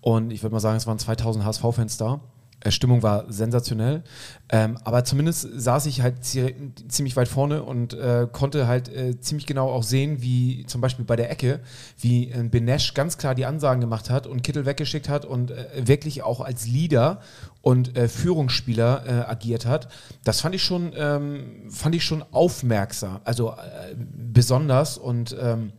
Und ich würde mal sagen, es waren 2.000 HSV-Fans da. Äh, Stimmung war sensationell. Ähm, aber zumindest saß ich halt zie- ziemlich weit vorne und äh, konnte halt äh, ziemlich genau auch sehen, wie zum Beispiel bei der Ecke, wie äh, Benesch ganz klar die Ansagen gemacht hat und Kittel weggeschickt hat und äh, wirklich auch als Leader und äh, Führungsspieler äh, agiert hat. Das fand ich schon, ähm, fand ich schon aufmerksam, also besonders und ähm,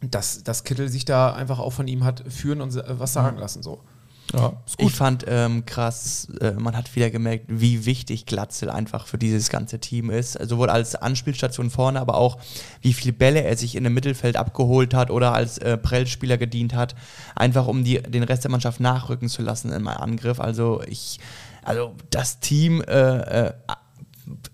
dass, dass Kittel sich da einfach auch von ihm hat führen und was sagen lassen. So. Ja. Ich fand ähm, krass, äh, man hat wieder gemerkt, wie wichtig Glatzel einfach für dieses ganze Team ist. Also sowohl als Anspielstation vorne, aber auch wie viele Bälle er sich in dem Mittelfeld abgeholt hat oder als äh, Prellspieler gedient hat, einfach um die, den Rest der Mannschaft nachrücken zu lassen in meinem Angriff. Also ich, also das Team, äh, äh,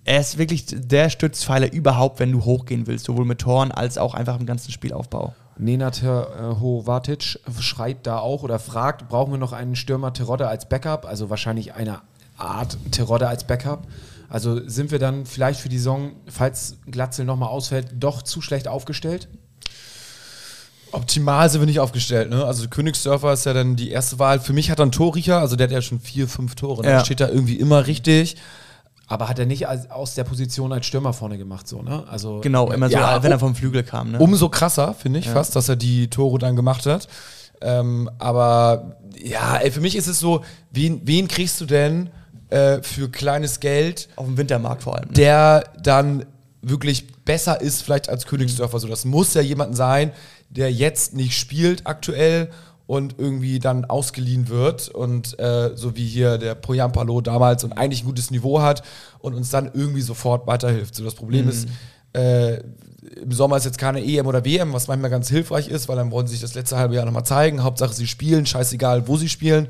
er ist wirklich der Stützpfeiler überhaupt, wenn du hochgehen willst, sowohl mit Toren als auch einfach im ganzen Spielaufbau. Nenad Hovatic schreit da auch oder fragt, brauchen wir noch einen Stürmer Terodde als Backup? Also wahrscheinlich eine Art Terodde als Backup. Also sind wir dann vielleicht für die Saison, falls Glatzel nochmal ausfällt, doch zu schlecht aufgestellt? Optimal sind wir nicht aufgestellt, ne? Also Königsdörfer ist ja dann die erste Wahl. Für mich hat er einen Torriecher, also der hat ja schon vier, fünf Tore. Ne? Ja. Steht da irgendwie immer richtig. Aber hat er nicht aus der Position als Stürmer vorne gemacht, so, ne? Also Genau, immer so, Ja, wenn er vom Flügel kam. Ne? Umso krasser, finde ich fast, dass er die Tore dann gemacht hat. Ähm, aber ja, ey, für mich ist es so, wen, wen kriegst du denn äh, für kleines Geld, Auf dem Wintermarkt vor allem. Ne? der dann wirklich besser ist vielleicht als Königsdörfer. So, das muss ja jemand sein, der jetzt nicht spielt aktuell und irgendwie dann ausgeliehen wird und äh, so wie hier der Poyampalo damals und eigentlich ein gutes Niveau hat und uns dann irgendwie sofort weiterhilft. So, das Problem ist, äh, im Sommer ist jetzt keine EM oder WM, was manchmal ganz hilfreich ist, weil dann wollen sie sich das letzte halbe Jahr nochmal zeigen. Hauptsache sie spielen, scheißegal, wo sie spielen.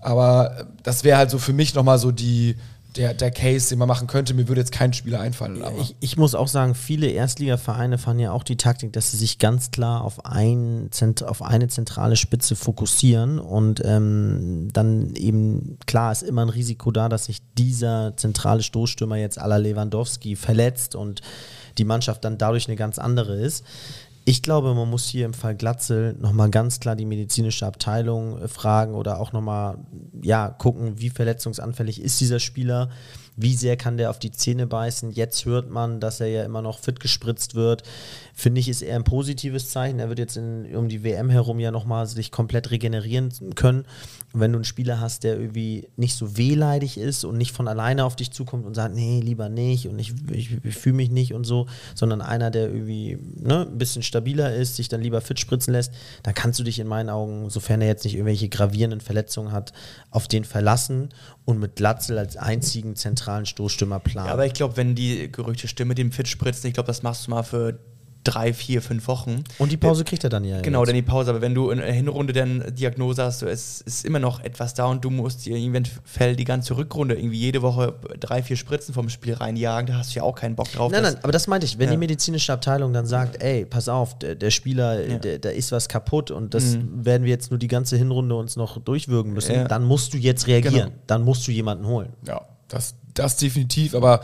Aber das wäre halt so für mich nochmal so die, der, der Case, den man machen könnte. Mir würde jetzt kein Spieler einfallen. Ich, ich muss auch sagen, viele Erstligavereine fahren ja auch die Taktik, dass sie sich ganz klar auf, ein, auf eine zentrale Spitze fokussieren und ähm, dann eben, klar, ist immer ein Risiko da, dass sich dieser zentrale Stoßstürmer jetzt la Lewandowski verletzt und die Mannschaft dann dadurch eine ganz andere ist. Ich glaube, man muss hier im Fall Glatzel nochmal ganz klar die medizinische Abteilung äh, fragen oder auch nochmal ja, gucken, wie verletzungsanfällig ist dieser Spieler, wie sehr kann der auf die Zähne beißen. Jetzt hört man, dass er ja immer noch fit gespritzt wird. Finde ich, ist eher ein positives Zeichen. Er wird jetzt in, um die WM herum ja nochmal sich komplett regenerieren können. Wenn du einen Spieler hast, der irgendwie nicht so wehleidig ist und nicht von alleine auf dich zukommt und sagt, nee, lieber nicht und ich, ich, ich fühle mich nicht und so, sondern einer, der irgendwie ne, ein bisschen stabiler ist, sich dann lieber fit spritzen lässt, dann kannst du dich in meinen Augen, sofern er jetzt nicht irgendwelche gravierenden Verletzungen hat, auf den verlassen und mit Glatzel als einzigen zentralen zentralen Stoßstürmerplan. Ja, aber ich glaube, wenn die Gerüchte stimmen mit dem Fitspritzen, ich glaube, das machst du mal für drei, vier, fünf Wochen. und die Pause kriegt er dann ja. Genau, jetzt. dann die Pause. Aber wenn du in der Hinrunde dann Diagnose hast, so, es ist immer noch etwas da und du musst dir eventuell die ganze Rückrunde irgendwie jede Woche drei, vier Spritzen vom Spiel reinjagen, da hast du ja auch keinen Bock drauf. Nein, nein, aber das meinte ich. Wenn Ja. die medizinische Abteilung dann sagt, ey, pass auf, der, der Spieler, Ja. der, da ist was kaputt und das werden wir jetzt nur die ganze Hinrunde uns noch durchwürgen müssen, Ja. dann musst du jetzt reagieren. Genau. Dann musst du jemanden holen. Ja, das, das definitiv, aber.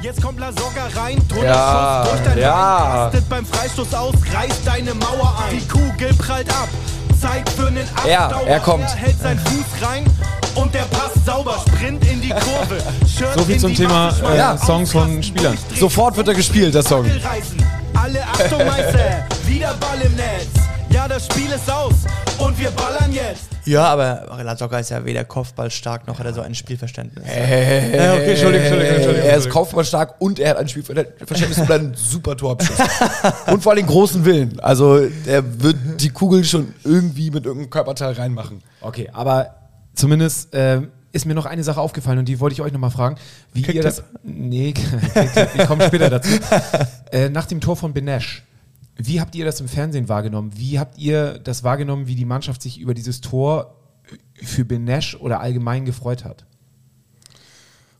Jetzt kommt Lasogga rein, drunter Ja, Schuss durch dein ja. Bein, rastet beim Freistoß aus, reißt deine Mauer ein. Die Kugel prallt ab, Zeit für einen Er, Abstauber. er kommt. Er hält seinen Fuß rein und der Pass sauber, Sprint in die Kurve. Shirt So viel zum Thema, äh, Ja. Songs von Spielern. sofort wird er gespielt, der Song. Alle Achtung, Meister, [LAUGHS] wieder Ball im Netz. Ja, das Spiel ist aus und wir ballern jetzt. ja, aber Lasogga ist ja weder Kopfball stark noch hat er so ein Spielverständnis. Ja, okay, Entschuldigung, Entschuldigung, Entschuldigung. Er ist kopfballstark und er hat ein Spielverständnis und einen super Torabschluss. und vor allem großen Willen. Also er wird die Kugel schon irgendwie mit irgendeinem Körperteil reinmachen. Okay, aber zumindest ähm, ist mir noch eine Sache aufgefallen und die wollte ich euch nochmal fragen, wie ihr das. Nee, [LAUGHS] ich komme später dazu. Äh, nach dem Tor von Benesch, wie habt ihr das im Fernsehen wahrgenommen? Wie habt ihr das wahrgenommen, wie die Mannschaft sich über dieses Tor für Benesch oder allgemein gefreut hat?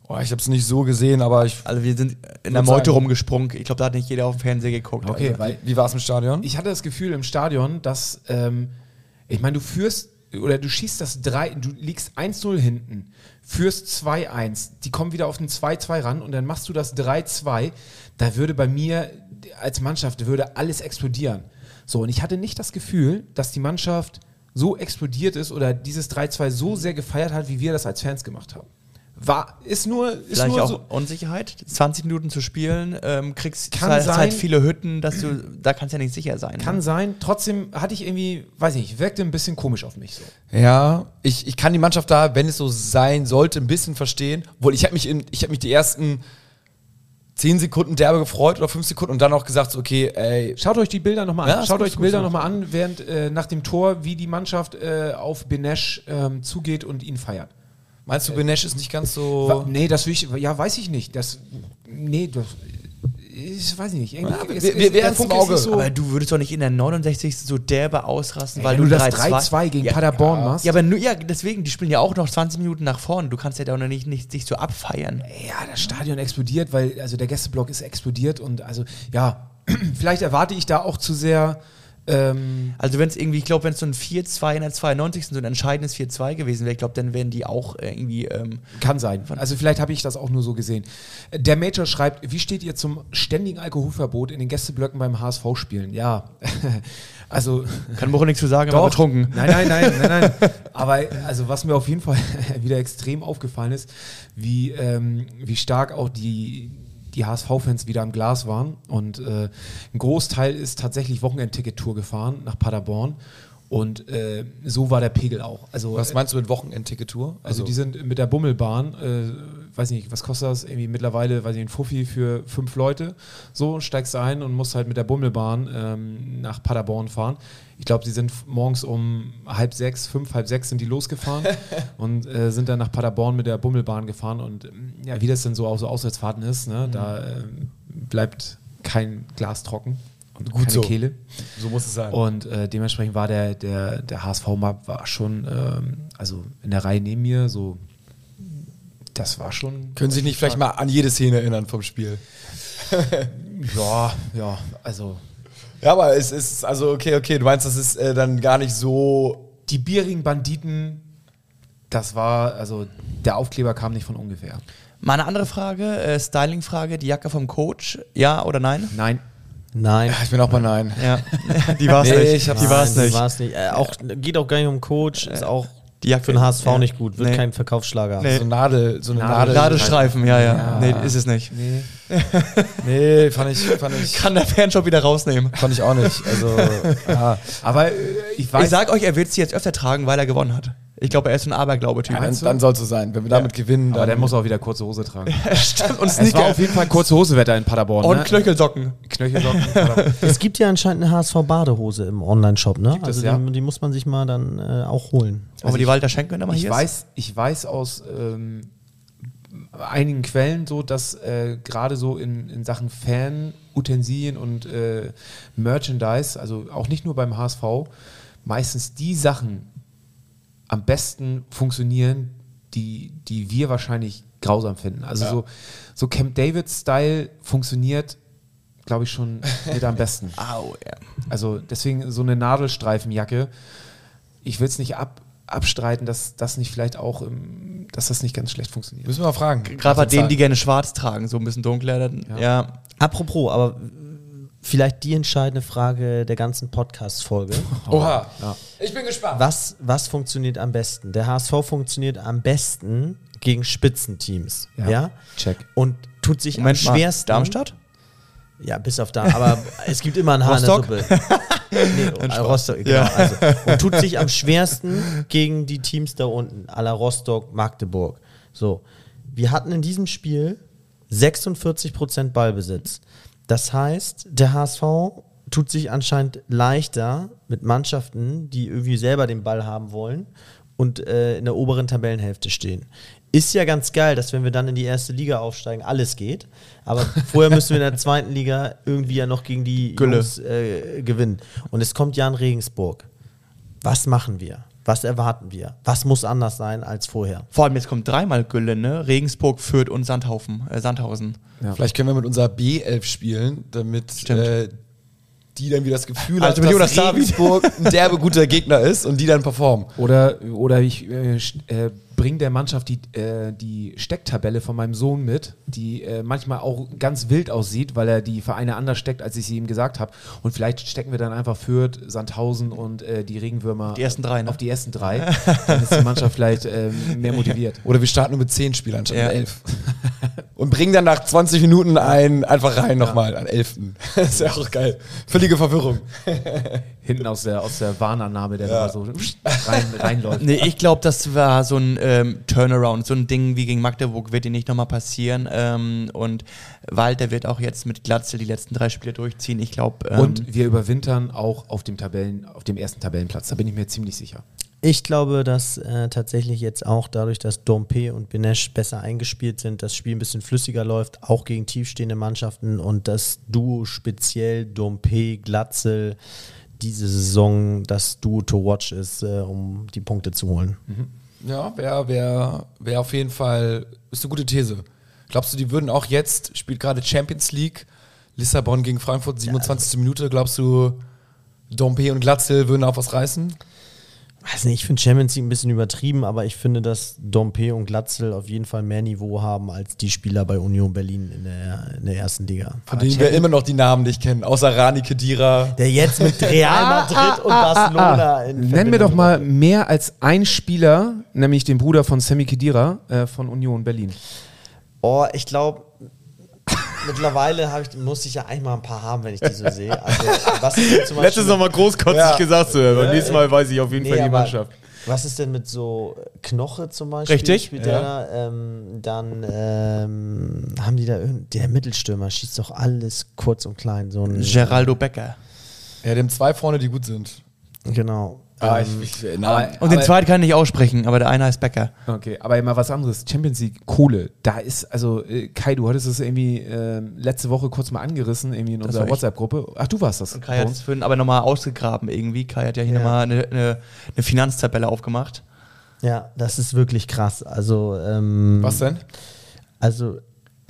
Oh, ich habe es nicht so gesehen, aber ich. Also wir sind in der Meute sagen- rumgesprungen. Ich glaube, da hat nicht jeder auf dem Fernseher geguckt. Okay, also. weil Wie war es im Stadion? ich hatte das Gefühl im Stadion, dass, ähm, ich meine, du führst oder du schießt das 3, du liegst 1-0 hinten, führst 2-1, die kommen wieder auf den 2-2 ran und dann machst du das 3-2, da würde bei mir als Mannschaft würde alles explodieren. So, und ich hatte nicht das Gefühl, dass die Mannschaft so explodiert ist oder dieses 3-2 so sehr gefeiert hat, wie wir das als Fans gemacht haben. War, ist nur, ist Vielleicht nur auch so, Unsicherheit, 20 Minuten zu spielen, ähm, kriegst Kann halt, sein. viele Hütten, dass du, da kannst du ja nicht sicher sein. kann ne? sein. Trotzdem hatte ich irgendwie, weiß ich nicht, wirkte ein bisschen komisch auf mich so. Ja, ich, ich kann die Mannschaft da, wenn es so sein sollte, ein bisschen verstehen. Obwohl, ich habe mich, in- ich hab mich die ersten 10 Sekunden derbe gefreut oder 5 Sekunden und dann auch gesagt, so, okay, ey, Schaut euch die Bilder nochmal Ja, an. ist Schaut euch die Bilder nochmal an, während äh, nach dem Tor, wie die Mannschaft äh, auf Benesch ähm, zugeht und ihn feiert. meinst du, Benesch ist nicht ganz so. nee, das will ich, ja, weiß ich nicht. Das, nee, das, ich weiß ich nicht. Irgendwie, Ja, wir- es wir- wir ist Auge. so, Aber du würdest doch nicht in der 69. so derbe ausrasten, weil wenn du das 3-2 3-2 gegen ja, Paderborn machst. Ja, aber nur, ja, deswegen, die spielen ja auch noch 20 Minuten nach vorne. Du kannst ja da noch nicht, nicht sich so abfeiern. Ja, das Stadion explodiert, weil also der Gästeblock ist explodiert und also ja, [CLEARS THROAT] vielleicht erwarte ich da auch zu sehr. Ähm, Also wenn es irgendwie, ich glaube, wenn es so ein 4-2 in der 92. so ein entscheidendes 4-2 gewesen wäre, ich glaube, dann wären die auch äh, irgendwie ähm, Kann sein. Also vielleicht habe ich das auch nur so gesehen. Der Major schreibt, wie steht ihr zum ständigen Alkoholverbot in den Gästeblöcken beim HSV-Spielen? Ja, [LAUGHS] also kann Mocho nichts zu sagen, doch. aber betrunken. Nein, nein, nein, nein, nein. [LAUGHS] Aber also was mir auf jeden Fall [LAUGHS] wieder extrem aufgefallen ist, wie, ähm, wie stark auch die, die HSV-Fans wieder am Glas waren. Und äh, ein Großteil ist tatsächlich Wochenendticket-Tour gefahren nach Paderborn. Und äh, so war der Pegel auch. Also, Was meinst du mit Wochenendticket-Tour? also die sind mit der Bummelbahn, äh, weiß nicht, was kostet das? Irgendwie mittlerweile, weiß ich, ein Fuffi für fünf Leute. So, steigst du ein und musst halt mit der Bummelbahn ähm, nach Paderborn fahren. Ich glaube, sie sind morgens um halb sechs, fünf, halb sechs sind die losgefahren [LAUGHS] und äh, sind dann nach Paderborn mit der Bummelbahn gefahren. Und ähm, ja, wie das denn so auf so Auswärtsfahrten ist, ne, da ähm, bleibt kein Glas trocken und Gut keine so. Kehle. so muss es sein. Und äh, dementsprechend war der, der, der HSV-Map war schon, ähm, also in der Reihe neben mir, so, das war schon. Können sich nicht vielleicht mal an jede Szene erinnern vom Spiel? [LAUGHS] Ja, ja, also Ja, aber es ist, also okay, okay, du meinst, das ist äh, dann gar nicht so. die bierigen Banditen, das war, also der Aufkleber kam nicht von ungefähr. Mal eine andere Frage, äh, Styling-Frage, die Jacke vom Coach, ja oder nein? Nein, Nein. Ich bin auch bei Nein. Ja, [LAUGHS] die war es Nee, nicht. ich hab- die war es Nein, nicht. war's nicht. Äh, auch, geht auch gar nicht um Coach, ist auch die Jacke- für den HSV ja. nicht gut, wird Nee. kein Verkaufsschlager. Nee. So Nadel, so eine Nadel- Nadel. Ladestreifen, ja, ja, Nee, ist es nicht. nee. [LAUGHS] Nee, fand ich, fand ich, Kann der Fanshop wieder rausnehmen. fand ich auch nicht. Also, ja. Aber äh, ich weiß, Ich sag euch, er wird sie jetzt öfter tragen, weil er gewonnen hat. Ich glaube, er ist ein Aberglaube-Typ. dann, dann soll es so sein. Wenn wir damit gewinnen, aber dann der muss auch wieder kurze Hose tragen. [LAUGHS] Stimmt, und Es war Sneaker auf jeden Fall kurze Hosewetter in Paderborn. und ne? Knöchelsocken. Knöchelsocken. [LAUGHS] Paderborn. Es gibt ja anscheinend eine HSV-Badehose im Online-Shop, ne? Gibt es, also ja? die, die muss man sich mal dann äh, auch holen. Aber die Walter Schenk, wenn er mal ich hier weiß, ich weiß aus ähm, einigen Quellen so, dass äh, gerade so in, in Sachen Fan-Utensilien und äh, Merchandise, also auch nicht nur beim HSV, meistens die Sachen am besten funktionieren, die, die wir wahrscheinlich grausam finden. Also so, so Camp David-Style funktioniert, glaube ich, schon mit am besten. [LAUGHS] Au, ja. Also deswegen so eine Nadelstreifenjacke. Ich will es nicht ab, abstreiten, dass das nicht vielleicht auch, im, dass das nicht ganz schlecht funktioniert. Müssen wir mal fragen. Gerade bei denen, die gerne schwarz tragen, so ein bisschen dunkler. Dann, Ja. ja. Apropos, aber vielleicht die entscheidende Frage der ganzen Podcast-Folge. [LAUGHS] Oha. Ja. Ich bin gespannt. Was, was funktioniert am besten? Der HSV funktioniert am besten gegen Spitzenteams. Ja. Ja. Check. Und tut sich Moment am mal, schwersten. Darmstadt? Ja, bis auf da. Aber [LAUGHS] es gibt immer einen Haar Rostock? in der Suppe. [LAUGHS] Nee, äh, Rostock, genau. Also, und tut sich am schwersten gegen die Teams da unten, à la Rostock, Magdeburg. So. Wir hatten in diesem Spiel 46% Ballbesitz. Das heißt, der HSV tut sich anscheinend leichter mit Mannschaften, die irgendwie selber den Ball haben wollen und äh, in der oberen Tabellenhälfte stehen. Ist ja ganz geil, dass wenn wir dann in die erste Liga aufsteigen, alles geht. Aber [LAUGHS] vorher müssen wir in der zweiten Liga irgendwie ja noch gegen die Gülle. Jungs äh, gewinnen. Und es kommt Jan Regensburg. Was machen wir? Was erwarten wir? Was muss anders sein als vorher? Vor allem jetzt kommt dreimal Gülle, ne? Regensburg, Fürth und Sandhaufen, äh, Sandhausen. Vielleicht können wir mit unserer B11 spielen, damit äh, die dann wieder das Gefühl Also hat, dass Jonas. Regensburg ein derbe guter Gegner ist und die dann performen. Oder, oder ich äh, äh, bringe der Mannschaft die, äh, die Stecktabelle von meinem Sohn mit, die äh, manchmal auch ganz wild aussieht, weil er die Vereine anders steckt, als ich sie ihm gesagt habe. Und vielleicht stecken wir dann einfach Fürth, Sandhausen und äh, die Regenwürmer Die ersten drei, ne? auf die ersten drei. [LAUGHS] dann ist die Mannschaft vielleicht ähm, mehr motiviert. Oder wir starten nur mit 10 Spielern anstatt Ja. mit 11. [LAUGHS] Und bringen dann nach 20 Minuten einen einfach rein nochmal an 11. [LAUGHS] Das ist ja auch geil. Völlige Verwirrung. Hinten aus der, aus der Warnannahme, der da so rein, reinläuft. Nee, ich glaube, das war so ein ähm, Turnaround, so ein Ding wie gegen Magdeburg wird dir nicht nochmal passieren. Ähm, und Walter wird auch jetzt mit Glatzel die letzten drei Spiele durchziehen. Ich glaube, ähm, Und wir überwintern auch auf dem Tabellen, auf dem ersten Tabellenplatz. Da bin ich mir ziemlich sicher. Ich glaube, dass äh, tatsächlich jetzt auch dadurch, dass Dompe und Benesch besser eingespielt sind, das Spiel ein bisschen flüssiger läuft, auch gegen tiefstehende Mannschaften und das Duo speziell Dompe, Glatzel diese Saison das Duo to watch ist, äh, um die Punkte zu holen. Ja, wäre wär, wär auf jeden Fall, ist eine gute These. Glaubst du, die würden auch jetzt, spielt gerade Champions League, Lissabon gegen Frankfurt, 27. Minute, glaubst du, Dompe und Glatzel würden auch was reißen? Weiß nicht, ich finde Champions League ein bisschen übertrieben, aber ich finde, dass Dompe und Glatzel auf jeden Fall mehr Niveau haben als die Spieler bei Union Berlin in der, in der ersten Liga. Von denen wir immer noch die Namen nicht kennen, außer Rani Kedira. Der jetzt mit Real Madrid und [LAUGHS] Barcelona in Nenn mir doch mal mehr als ein Spieler, nämlich den Bruder von Sammy Kedira äh, von Union Berlin. Oh, ich glaube, mittlerweile hab ich, muss ich ja eigentlich mal ein paar haben, wenn ich die so sehe. Also, was ist denn zum Beispiel, Mal großkotzig Ja. gesagt, so, beim nächsten Mal weiß ich auf jeden Nee, Fall die Mannschaft. Was ist denn mit so Knoche zum Beispiel? Richtig, Spielt der da, ähm, dann ähm, haben die da irgend, der Mittelstürmer schießt doch alles kurz und klein. So ein, Geraldo Becker. Ja, dem zwei vorne, die gut sind. Genau. Ah, Ähm, ich, ich, Namen. Und den Aber- zweiten kann ich nicht aussprechen, aber der eine heißt Becker. Okay, aber immer was anderes. Champions League, Kohle. Da ist, also, äh, Kai, du hattest es irgendwie äh, letzte Woche kurz mal angerissen, irgendwie in unserer ich. WhatsApp-Gruppe. Ach, du warst das. Und Kai hat es vorhin aber nochmal ausgegraben irgendwie. Kai hat ja hier Ja. nochmal eine, eine, eine Finanztabelle aufgemacht. ja, das ist wirklich krass. Also, ähm, Was denn? Also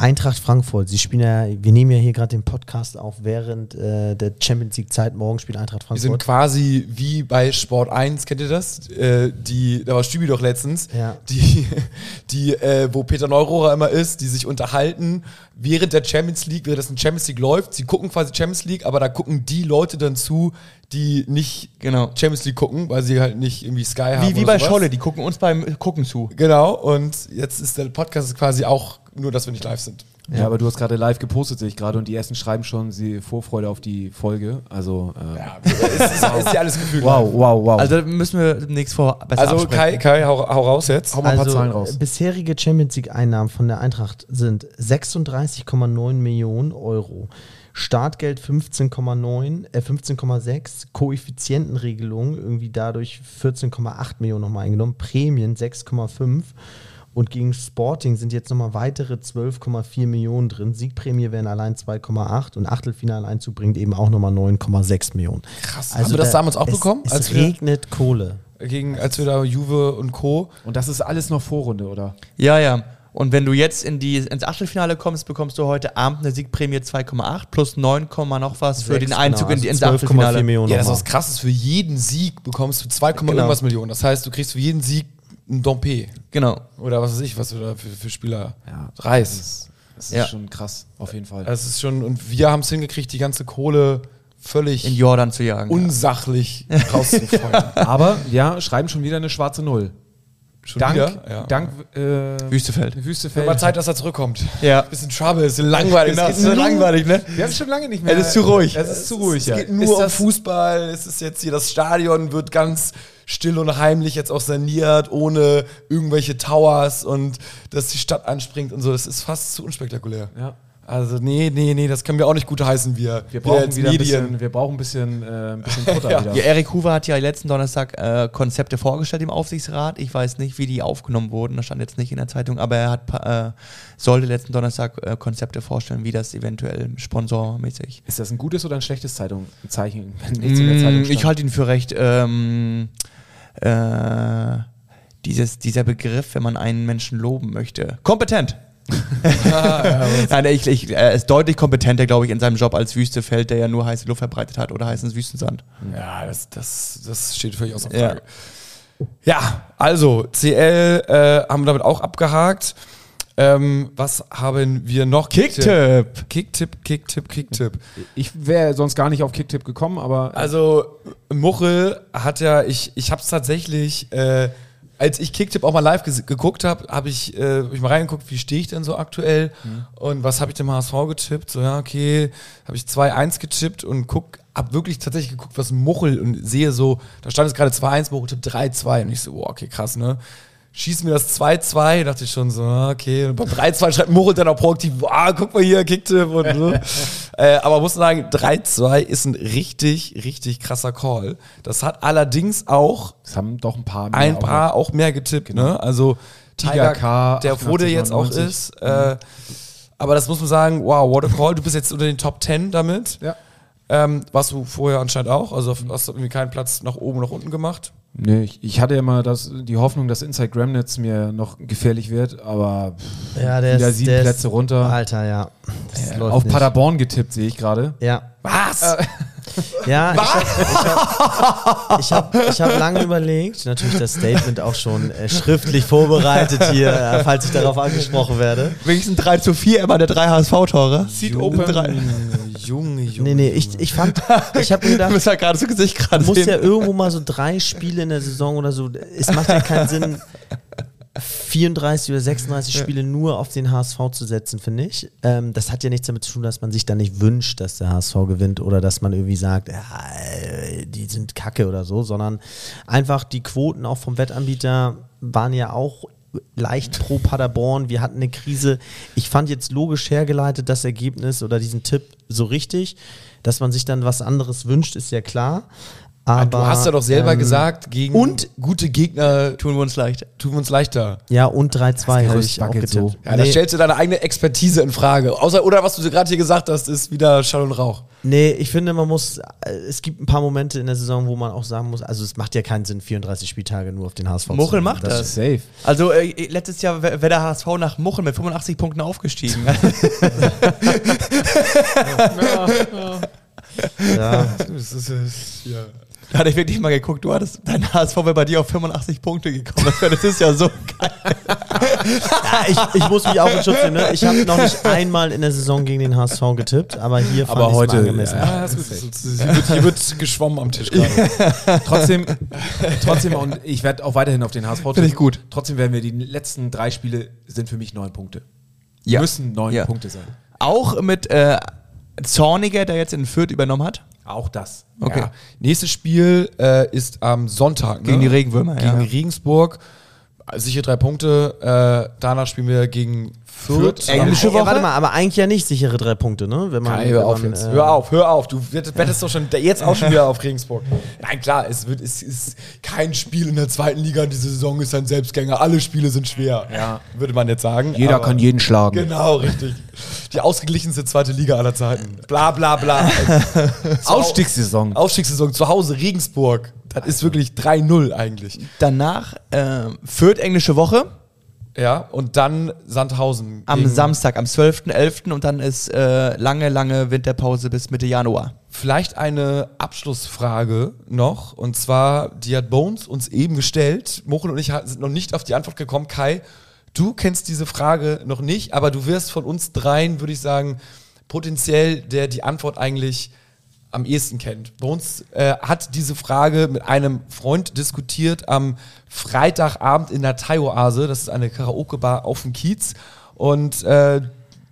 Eintracht Frankfurt, sie spielen ja, wir nehmen ja hier gerade den Podcast auf während äh, der Champions League Zeit. Morgen spielt Eintracht Wir sind Frankfurt. quasi wie bei Sport 1, kennt ihr das? Äh, die, da war Stübi doch letztens, Ja. die, [LAUGHS] die äh, wo Peter Neurohrer immer ist, die sich unterhalten während der Champions League, während das in Champions League läuft. Sie gucken quasi Champions League, aber da gucken die Leute dann zu, die nicht Genau. Champions League gucken, weil sie halt nicht irgendwie Sky haben. Wie, wie oder bei sowas. Scholle, die gucken uns beim Gucken zu. Genau, und jetzt ist der Podcast quasi auch nur, dass wir nicht live sind. Ja, aber du hast gerade live gepostet, sehe ich gerade, und die ersten schreiben schon sie Vorfreude auf die Folge. Also, äh, Ja, ist, ist, ist ja alles gefühlt. wow, wow, wow. Also da müssen wir demnächst vor besser Also Kai, absprechen. Kai hau, hau raus jetzt. Hau mal ein paar also Zahlen raus. bisherige Champions League Einnahmen von der Eintracht sind 36,9 Millionen Euro. Startgeld 15,9, äh 15,6, Koeffizientenregelung irgendwie dadurch 14,8 Millionen nochmal eingenommen, Prämien 6,5 Und gegen Sporting sind jetzt nochmal weitere 12,4 Millionen drin. Siegprämie wären allein 2,8 und Achtelfinaleinzug bringt eben auch nochmal 9,6 Millionen. Krass. Haben wir das damals auch es, bekommen, Es als wir- regnet Kohle. Gegen, als wir da Juve und Co. Und das ist alles noch Vorrunde, oder? Ja, ja. Und wenn du jetzt in die, ins Achtelfinale kommst, bekommst du heute Abend eine Siegprämie 2,8 plus 9, noch was für Sechs, den Einzug genau, in die, ins also 12,4 Achtelfinale. Millionen Ja, das ist was krasses. Für jeden Sieg bekommst du 2, Genau. irgendwas Millionen. Das heißt, du kriegst für jeden Sieg ein Dompe. Genau. Oder was weiß ich, was du da für, für Spieler Ja. reißt. Das ist, das ist Ja. schon krass, auf jeden Fall. Das ist schon, und wir haben es hingekriegt, die ganze Kohle völlig In Jordan zu jagen. unsachlich [LAUGHS] rauszufeuern. Aber ja, schreiben schon wieder eine schwarze Null. Schon dank, wieder? Ja. dank äh, Wüstefeld. Wüstefeld. mal Zeit, dass er zurückkommt. Ja. Bisschen Trouble, ist langweilig. Genau, [LAUGHS] es es ist nur- langweilig, ne? Wir haben schon lange nicht mehr. Es ist zu ruhig. Es ist zu ruhig, Es ja. geht nur ist um Fußball. Es ist jetzt hier, das Stadion wird ganz still und heimlich jetzt auch saniert, ohne irgendwelche Towers und dass die Stadt anspringt und so. Das ist fast zu unspektakulär. Ja. Also, nee, nee, nee, das können wir auch nicht gut heißen, wir. Wir brauchen als wieder ein bisschen, wir brauchen ein bisschen, äh, ein bisschen [LAUGHS] Futter wieder. Ja, Erik Hoover hat ja letzten Donnerstag äh, Konzepte vorgestellt im Aufsichtsrat. Ich weiß nicht, wie die aufgenommen wurden. Das stand jetzt nicht in der Zeitung, aber er hat äh, sollte letzten Donnerstag äh, Konzepte vorstellen, wie das eventuell sponsormäßig. Ist das ein gutes oder ein schlechtes Zeitung, Zeichen, wenn nichts in der Zeitung Mm, stand? ich halte ihn für recht. Ähm, äh, dieses, dieser Begriff, wenn man einen Menschen loben möchte. Kompetent. [LAUGHS] Nein, ich, ich, er ist deutlich kompetenter, glaube ich, in seinem Job als Wüstefeld, der ja nur heiße Luft verbreitet hat oder heißen Wüstensand. Ja, das, das, das steht völlig außer Ja. Frage. Ja, also CL äh, haben wir damit auch abgehakt. Ähm, was haben wir noch? Kicktipp. Kicktipp, Kicktipp, Kicktipp. Ich wäre sonst gar nicht auf Kicktipp gekommen, aber Also Muchel hat ja, ich, ich habe es tatsächlich, äh, als ich Kicktipp auch mal live geguckt habe, habe ich, äh, hab ich mal reingeguckt, wie stehe ich denn so aktuell und was habe ich dem HSV getippt? So, ja, okay, habe ich 2-1 getippt und guck, hab wirklich tatsächlich geguckt, was Muchel und sehe so, da stand es gerade 2-1, Muchel tippt 3-2 und ich so, wow, okay, krass, ne? Schießt mir das 2-2, dachte ich schon so, ah, okay. Und beim 3-2 schreibt Muchel dann auch proaktiv, ah, guck mal hier, Kicktipp und so. [LAUGHS] äh, aber muss sagen, 3-2 ist ein richtig, richtig krasser Call. Das hat allerdings auch es haben doch ein paar mehr ein auch paar auch mehr getippt, ne? Also Tiger K, der 88, jetzt auch 99. ist. Äh, aber das muss man sagen, wow, what a call. Du bist jetzt unter den Top 10 damit. Ja. Ähm, warst du vorher anscheinend auch. Also hast du irgendwie keinen Platz nach oben, nach unten gemacht. Nee, ich, ich hatte immer das, die Hoffnung, dass Inside Gramnetz mir noch gefährlich wird, aber Ja, der wieder ist, sieben der Plätze ist, runter. Alter, ja. Das läuft auf nicht. Paderborn getippt, sehe ich gerade. Ja. Was? Ja, ich habe ich hab, ich hab lange überlegt, natürlich das Statement auch schon äh, schriftlich vorbereitet hier, äh, falls ich darauf angesprochen werde. Wenigstens 3 zu 4 immer der drei HSV-Tore. Seed Open drei. Junge, Junge. Nee, nee, ich, ich fand, ich habe mir Du gedacht, musst ja gerade so Gesicht gerade du musst sehen. ja irgendwo mal so drei Spiele in der Saison oder so, es macht ja keinen Sinn, 34 oder 36 Spiele nur auf den HSV zu setzen, finde ich. Ähm, das hat ja nichts damit zu tun, dass man sich da nicht wünscht, dass der HSV gewinnt oder dass man irgendwie sagt, ja, die sind kacke oder so, sondern einfach die Quoten auch vom Wettanbieter waren ja auch leicht pro Paderborn. Wir hatten eine Krise. Ich fand jetzt logisch hergeleitet das Ergebnis oder diesen Tipp so richtig. Dass man sich dann was anderes wünscht, ist ja klar. Aber, du hast ja doch selber ähm, gesagt, gegen und- gute Gegner Tun wir uns leicht. tun wir uns leichter. Ja, und 3-2 habe ich auch getippt. so. Ja, da stellst du deine eigene Expertise in Frage. Außer, oder was du gerade hier gesagt hast, ist wieder Schall und Rauch. Nee, ich finde, man muss, äh, es gibt ein paar Momente in der Saison, wo man auch sagen muss, also es macht ja keinen Sinn, 34 Spieltage nur auf den HSV zu Muchel macht das. ist safe. Also äh, letztes Jahr wäre der HSV nach Muchel mit 85 Punkten aufgestiegen. [LAUGHS] [LAUGHS] Ja, Das ist, ist, ja. Da hatte ich wirklich mal geguckt, du hattest, dein HSV wäre bei dir auf 85 Punkte gekommen. Das, wär- das ist ja so geil. ja ich, ich muss mich auch in Schutz nehmen. Ne? Ich habe noch nicht einmal in der Saison gegen den HSV getippt, aber hier fand Aber heute, mal angemessen. Ja, ist. Hier wird, hier wird [LAUGHS] geschwommen am Tisch gerade. Trotzdem, trotzdem, und ich werde auch weiterhin auf den HSV Finde ich gut. Trotzdem werden wir die letzten drei Spiele sind für mich neun Punkte. Ja. Müssen neun Ja. Punkte sein. Auch mit äh, Zorniger, der jetzt in Fürth übernommen hat. Auch das. Okay. Ja. Nächstes Spiel äh, ist am Sonntag. Ne? Gegen die Regenwürmer, Gegen ja. Regensburg. Sichere drei Punkte. Äh, danach spielen wir gegen Fürth. Englische Ja, Woche? warte mal, aber eigentlich ja nicht sichere drei Punkte, ne? Wenn man, Kai, hör wenn auf man, jetzt. äh, hör auf, hör auf. Du wettest doch schon jetzt auch schon wieder auf Regensburg. Nein, klar, es, wird, es ist kein Spiel in der zweiten Liga diese Saison ist ein Selbstgänger. Alle Spiele sind schwer. Ja. Würde man jetzt sagen. Jeder aber- kann jeden schlagen. Genau, richtig. Die ausgeglichenste zweite Liga aller Zeiten. Bla bla bla. [LAUGHS] Aufstiegssaison. Aufstiegssaison zu Hause, Regensburg. Das ist wirklich 3-0 eigentlich. Danach äh, Fürth englische Woche Ja, und dann Sandhausen. am Samstag, am 12.11. und dann ist äh, lange, lange Winterpause bis Mitte Januar. Vielleicht eine Abschlussfrage noch. Und zwar, die hat Bones uns eben gestellt. Mochen und ich sind noch nicht auf die Antwort gekommen. Kai, du kennst diese Frage noch nicht, aber du wirst von uns dreien, würde ich sagen, potenziell der die Antwort eigentlich am ehesten kennt. Bones äh, hat diese Frage mit einem Freund diskutiert am Freitagabend in der Thai-Oase. Das ist eine Karaoke-Bar auf dem Kiez. Und äh,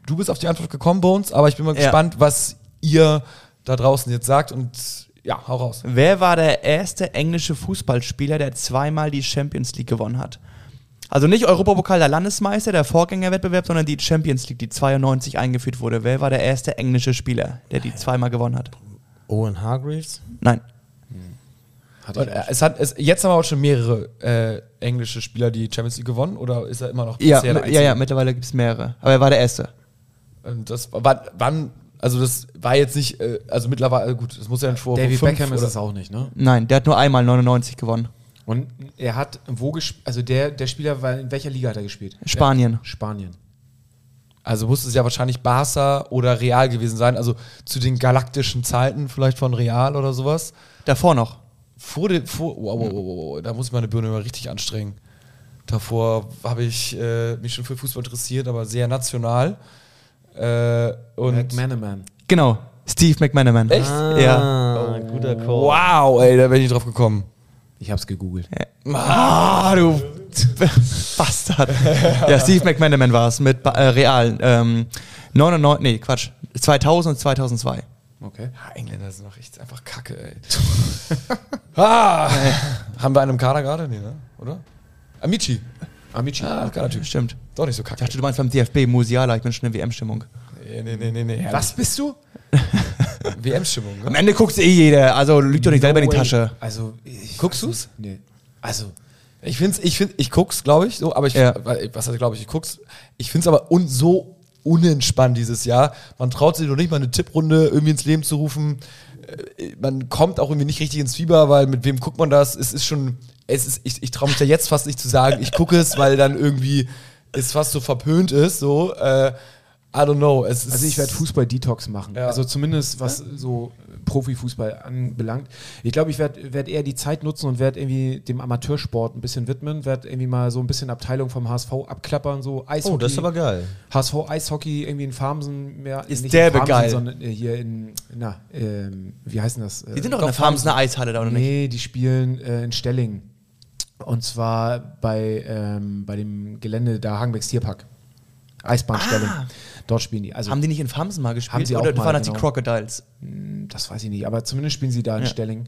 du bist auf die Antwort gekommen, Bones, aber ich bin mal Ja. gespannt, was ihr da draußen jetzt sagt. Und ja, hau raus. Wer war der erste englische Fußballspieler, der zweimal die Champions League gewonnen hat? Also nicht Europapokal der Landesmeister, der Vorgängerwettbewerb, sondern die Champions League, die 92 eingeführt wurde. Wer war der erste englische Spieler, der die zweimal gewonnen hat? Owen Hargreaves? Nein. Und, äh, es hat, es, jetzt haben wir auch schon mehrere äh, englische Spieler die Champions League gewonnen oder ist er immer noch Ja, bisher der ja, ja, Einzige? mittlerweile gibt es mehrere. Aber er war der erste. Und das wann, wann, also das war jetzt nicht, äh, also mittlerweile, gut, das muss ja nicht vor David Beckham ist es auch nicht, ne? Nein, der hat nur einmal 99 gewonnen. Und er hat wo gespielt, also der, der Spieler war, in welcher Liga hat er gespielt? Spanien. Äh, Spanien. Also muss es ja wahrscheinlich Barca oder Real gewesen sein, also zu den galaktischen Zeiten vielleicht von Real oder sowas. Davor noch. Vor dem, vor, wow, wow, wow, wow, da muss ich meine Birne mal richtig anstrengen. Davor habe ich äh, mich schon für Fußball interessiert, aber sehr national. Äh, und McManaman. Genau. Steve McManaman. Echt? Ja. Ah, guter Call. wow, ey, da bin ich nicht drauf gekommen. Ich hab's gegoogelt. Ah, du [LAUGHS] Bastard. ja, Steve McManaman war es mit Ba- äh, Real. Ähm, 99, nee, Quatsch. 2000 und 2002. Okay. Ja, Engländer sind doch echt einfach kacke, ey. [LAUGHS] ah, [LAUGHS] haben wir einen im Kader gerade? Nee, ne? Oder? Amici. Amici. Ah, geiler Typ. Stimmt. Doch nicht so Ich kacke. dachte, du meinst beim DFB Musiala, ich bin schon in WM-Stimmung. Nee, nee, nee, nee, nee. Was bist du? WM-Stimmung, Am ne? Ende guckt eh jeder, also lügt doch nicht selber in die way. Tasche. Also, ich Guckst du's? Nee. Also, Ich find's, ich find, ich guck's, glaube ich, so, aber ich, Ja. was heißt, glaube ich, ich guck's. Ich find's aber un, so unentspannt dieses Jahr. Man traut sich noch nicht mal eine Tipprunde irgendwie ins Leben zu rufen. Äh, Man kommt auch irgendwie nicht richtig ins Fieber, weil mit wem guckt man das? Es ist schon, es ist, ich, ich traue mich da jetzt fast nicht zu sagen, ich gucke es, weil dann irgendwie es fast so verpönt ist, so, äh, I don't know. Also ich werde Fußball-Detox machen. Ja. Also zumindest was so Profifußball anbelangt. Ich glaube, ich werde werd eher die Zeit nutzen und werde irgendwie dem Amateursport ein bisschen widmen, werde irgendwie mal so ein bisschen Abteilung vom HSV abklappern, so Eishockey. Oh, das ist aber geil. HSV Eishockey irgendwie in Farmsen mehr. Ist nicht derbe in Farmsen, geil. Sondern äh, hier in, na, ähm, wie heißt denn das? Die sind Äh, doch in der Farmsener Eishalle da, oder nicht? Nee, die spielen äh, in Stelling. Und zwar bei, ähm, bei dem Gelände da Hagenbecks Tierpark. Eisbahnstelling. Dort spielen die. Also. Haben die nicht in Farmsen mal gespielt? Haben sie auch oder mal, waren das die genau. Crocodiles? das weiß ich nicht, aber zumindest spielen sie da in Ja. Stelling.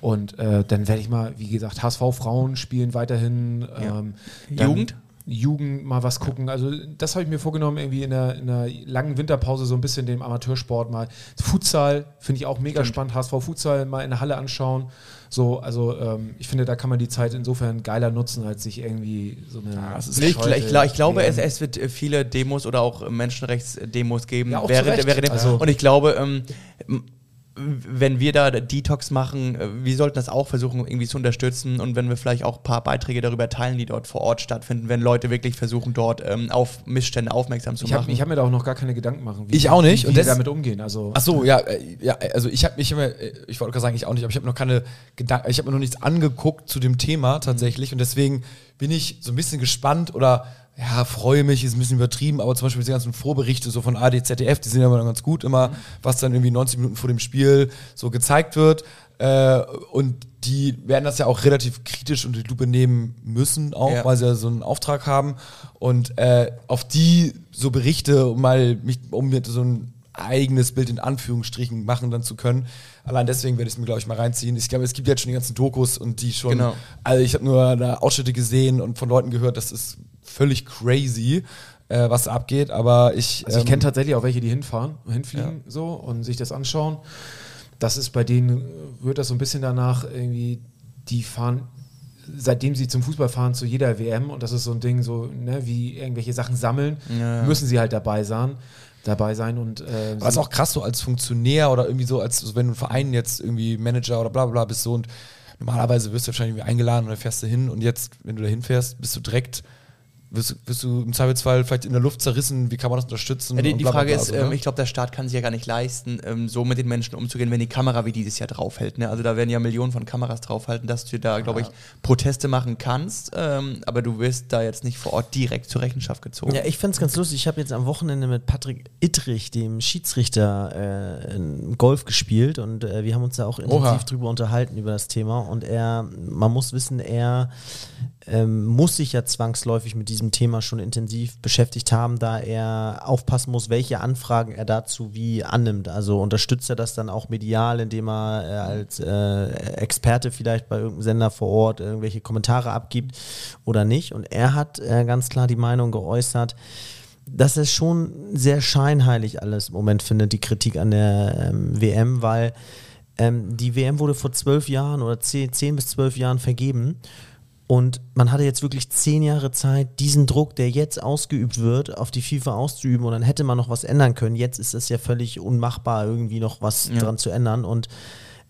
Und äh, dann werde ich mal, wie gesagt, HSV Frauen spielen weiterhin. Ähm, dann Jugend? Jugend mal was gucken. Also das habe ich mir vorgenommen, irgendwie in der, in der langen Winterpause so ein bisschen dem Amateursport mal. Futsal finde ich auch mega spannend. HSV Futsal mal in der Halle anschauen. So, also ähm, ich finde, da kann man die Zeit insofern geiler nutzen, als sich irgendwie so eine. Ich, bescheuerte ich, glaub- ich glaube, es, es wird äh, viele Demos oder auch Menschenrechtsdemos geben Ja, während, während Also- Und ich glaube, ähm, wenn wir da Detox machen, äh, wir sollten das auch versuchen irgendwie zu unterstützen und wenn wir vielleicht auch ein paar Beiträge darüber teilen, die dort vor Ort stattfinden, wenn Leute wirklich versuchen, dort ähm, auf Missstände aufmerksam zu Ich habe machen. ich hab mir da auch noch gar keine Gedanken machen, wie, Ich auch nicht. wie, Und wie das- damit umgehen. Also, Ach so, ja, äh, ja, also ich habe mich immer, äh, ich wollte gerade sagen, ich auch nicht, aber ich habe noch keine Gedanken, ich habe mir noch nichts angeguckt zu dem Thema tatsächlich und deswegen bin ich so ein bisschen gespannt oder ja, freue mich, ist ein bisschen übertrieben, aber zum Beispiel diese ganzen Vorberichte so von AD, ZDF, die sind ja immer ganz gut immer, was dann irgendwie 90 Minuten vor dem Spiel so gezeigt wird äh, und die werden das ja auch relativ kritisch unter die Lupe nehmen müssen, auch Ja. weil sie ja so einen Auftrag haben und äh, auf die so Berichte, um mal mich, um mir so ein eigenes Bild in Anführungsstrichen machen dann zu können. Allein deswegen werde ich es mir, glaube ich, mal reinziehen. Ich glaube, es gibt jetzt schon die ganzen Dokus und die schon. Genau. Also ich habe nur da Ausschnitte gesehen und von Leuten gehört, das ist völlig crazy, äh, was abgeht. Aber ich. Also ich ähm, kenne tatsächlich auch welche, die hinfahren, hinfliegen so und sich das anschauen. Das ist bei denen, wird das so ein bisschen danach irgendwie, die fahren, seitdem sie zum Fußball fahren, zu jeder WM und das ist so ein Ding, so ne, wie irgendwelche Sachen sammeln, Ja. müssen sie halt dabei sein. Dabei sein und äh, Aber ist auch krass, so als Funktionär oder irgendwie so, als so, wenn du ein Verein jetzt irgendwie Manager oder bla bla bla bist so und normalerweise wirst du wahrscheinlich irgendwie eingeladen oder fährst du hin und jetzt, wenn du da hinfährst, bist du direkt, wirst, du- wirst du im Zweifelsfall vielleicht in der Luft zerrissen, wie kann man das unterstützen? Ja, die, und die bla, Frage ist, so, ähm, ne? ich glaube, der Staat kann sich ja gar nicht leisten, ähm, so mit den Menschen umzugehen, wenn die Kamera wie dieses Jahr draufhält. Ne? Also da werden ja Millionen von Kameras draufhalten, dass du da, glaube ich, Proteste machen kannst, ähm, aber du wirst da jetzt nicht vor Ort direkt zur Rechenschaft gezogen. Ja, ich find's ganz lustig. Ich habe jetzt am Wochenende mit Patrick Ittrich, dem Schiedsrichter, äh, in Golf gespielt und äh, wir haben uns da auch intensiv Oha. drüber unterhalten über das Thema. Und er, man muss wissen, er ähm, muss sich ja zwangsläufig mit diesem Thema schon intensiv beschäftigt haben, da er aufpassen muss, welche Anfragen er dazu wie annimmt. Also unterstützt er das dann auch medial, indem er äh, als äh, Experte vielleicht bei irgendeinem Sender vor Ort irgendwelche Kommentare abgibt oder nicht. Und er hat äh, ganz klar die Meinung geäußert, dass es schon sehr scheinheilig alles im Moment findet, die Kritik an der ähm, WM, weil ähm, die WM wurde vor zwölf Jahren oder zehn, zehn bis zwölf Jahren vergeben. Und man hatte jetzt wirklich zehn Jahre Zeit, diesen Druck, der jetzt ausgeübt wird, auf die FIFA auszuüben. Und dann hätte man noch was ändern können. Jetzt ist es ja völlig unmachbar, irgendwie noch was Ja. dran zu ändern. Und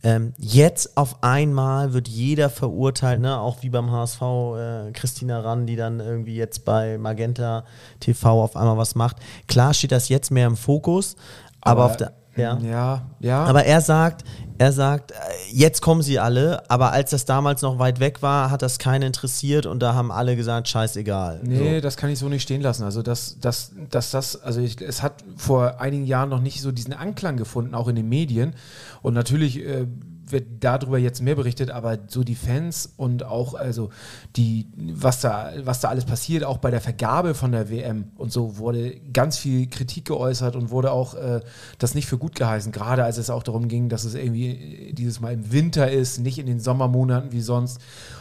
ähm, jetzt auf einmal wird jeder verurteilt, ne? auch wie beim HSV, äh, Christina Rann, die dann irgendwie jetzt bei Magenta TV auf einmal was macht. Klar steht das jetzt mehr im Fokus, aber, auf der. Ja. ja, ja. Aber er sagt, er sagt, äh, jetzt kommen sie alle, aber als das damals noch weit weg war, hat das keinen interessiert und da haben alle gesagt, scheißegal. Nee, das kann ich so nicht stehen lassen. Also, dass, dass, dass das, also ich, es hat vor einigen Jahren noch nicht so diesen Anklang gefunden, auch in den Medien. Und natürlich äh, wird darüber jetzt mehr berichtet, aber so die Fans und auch, also die, was da, was da alles passiert, auch bei der Vergabe von der WM und so wurde ganz viel Kritik geäußert und wurde auch äh, das nicht für gut geheißen, gerade als es auch darum ging, dass es irgendwie dieses Mal im Winter ist, nicht in den Sommermonaten wie sonst.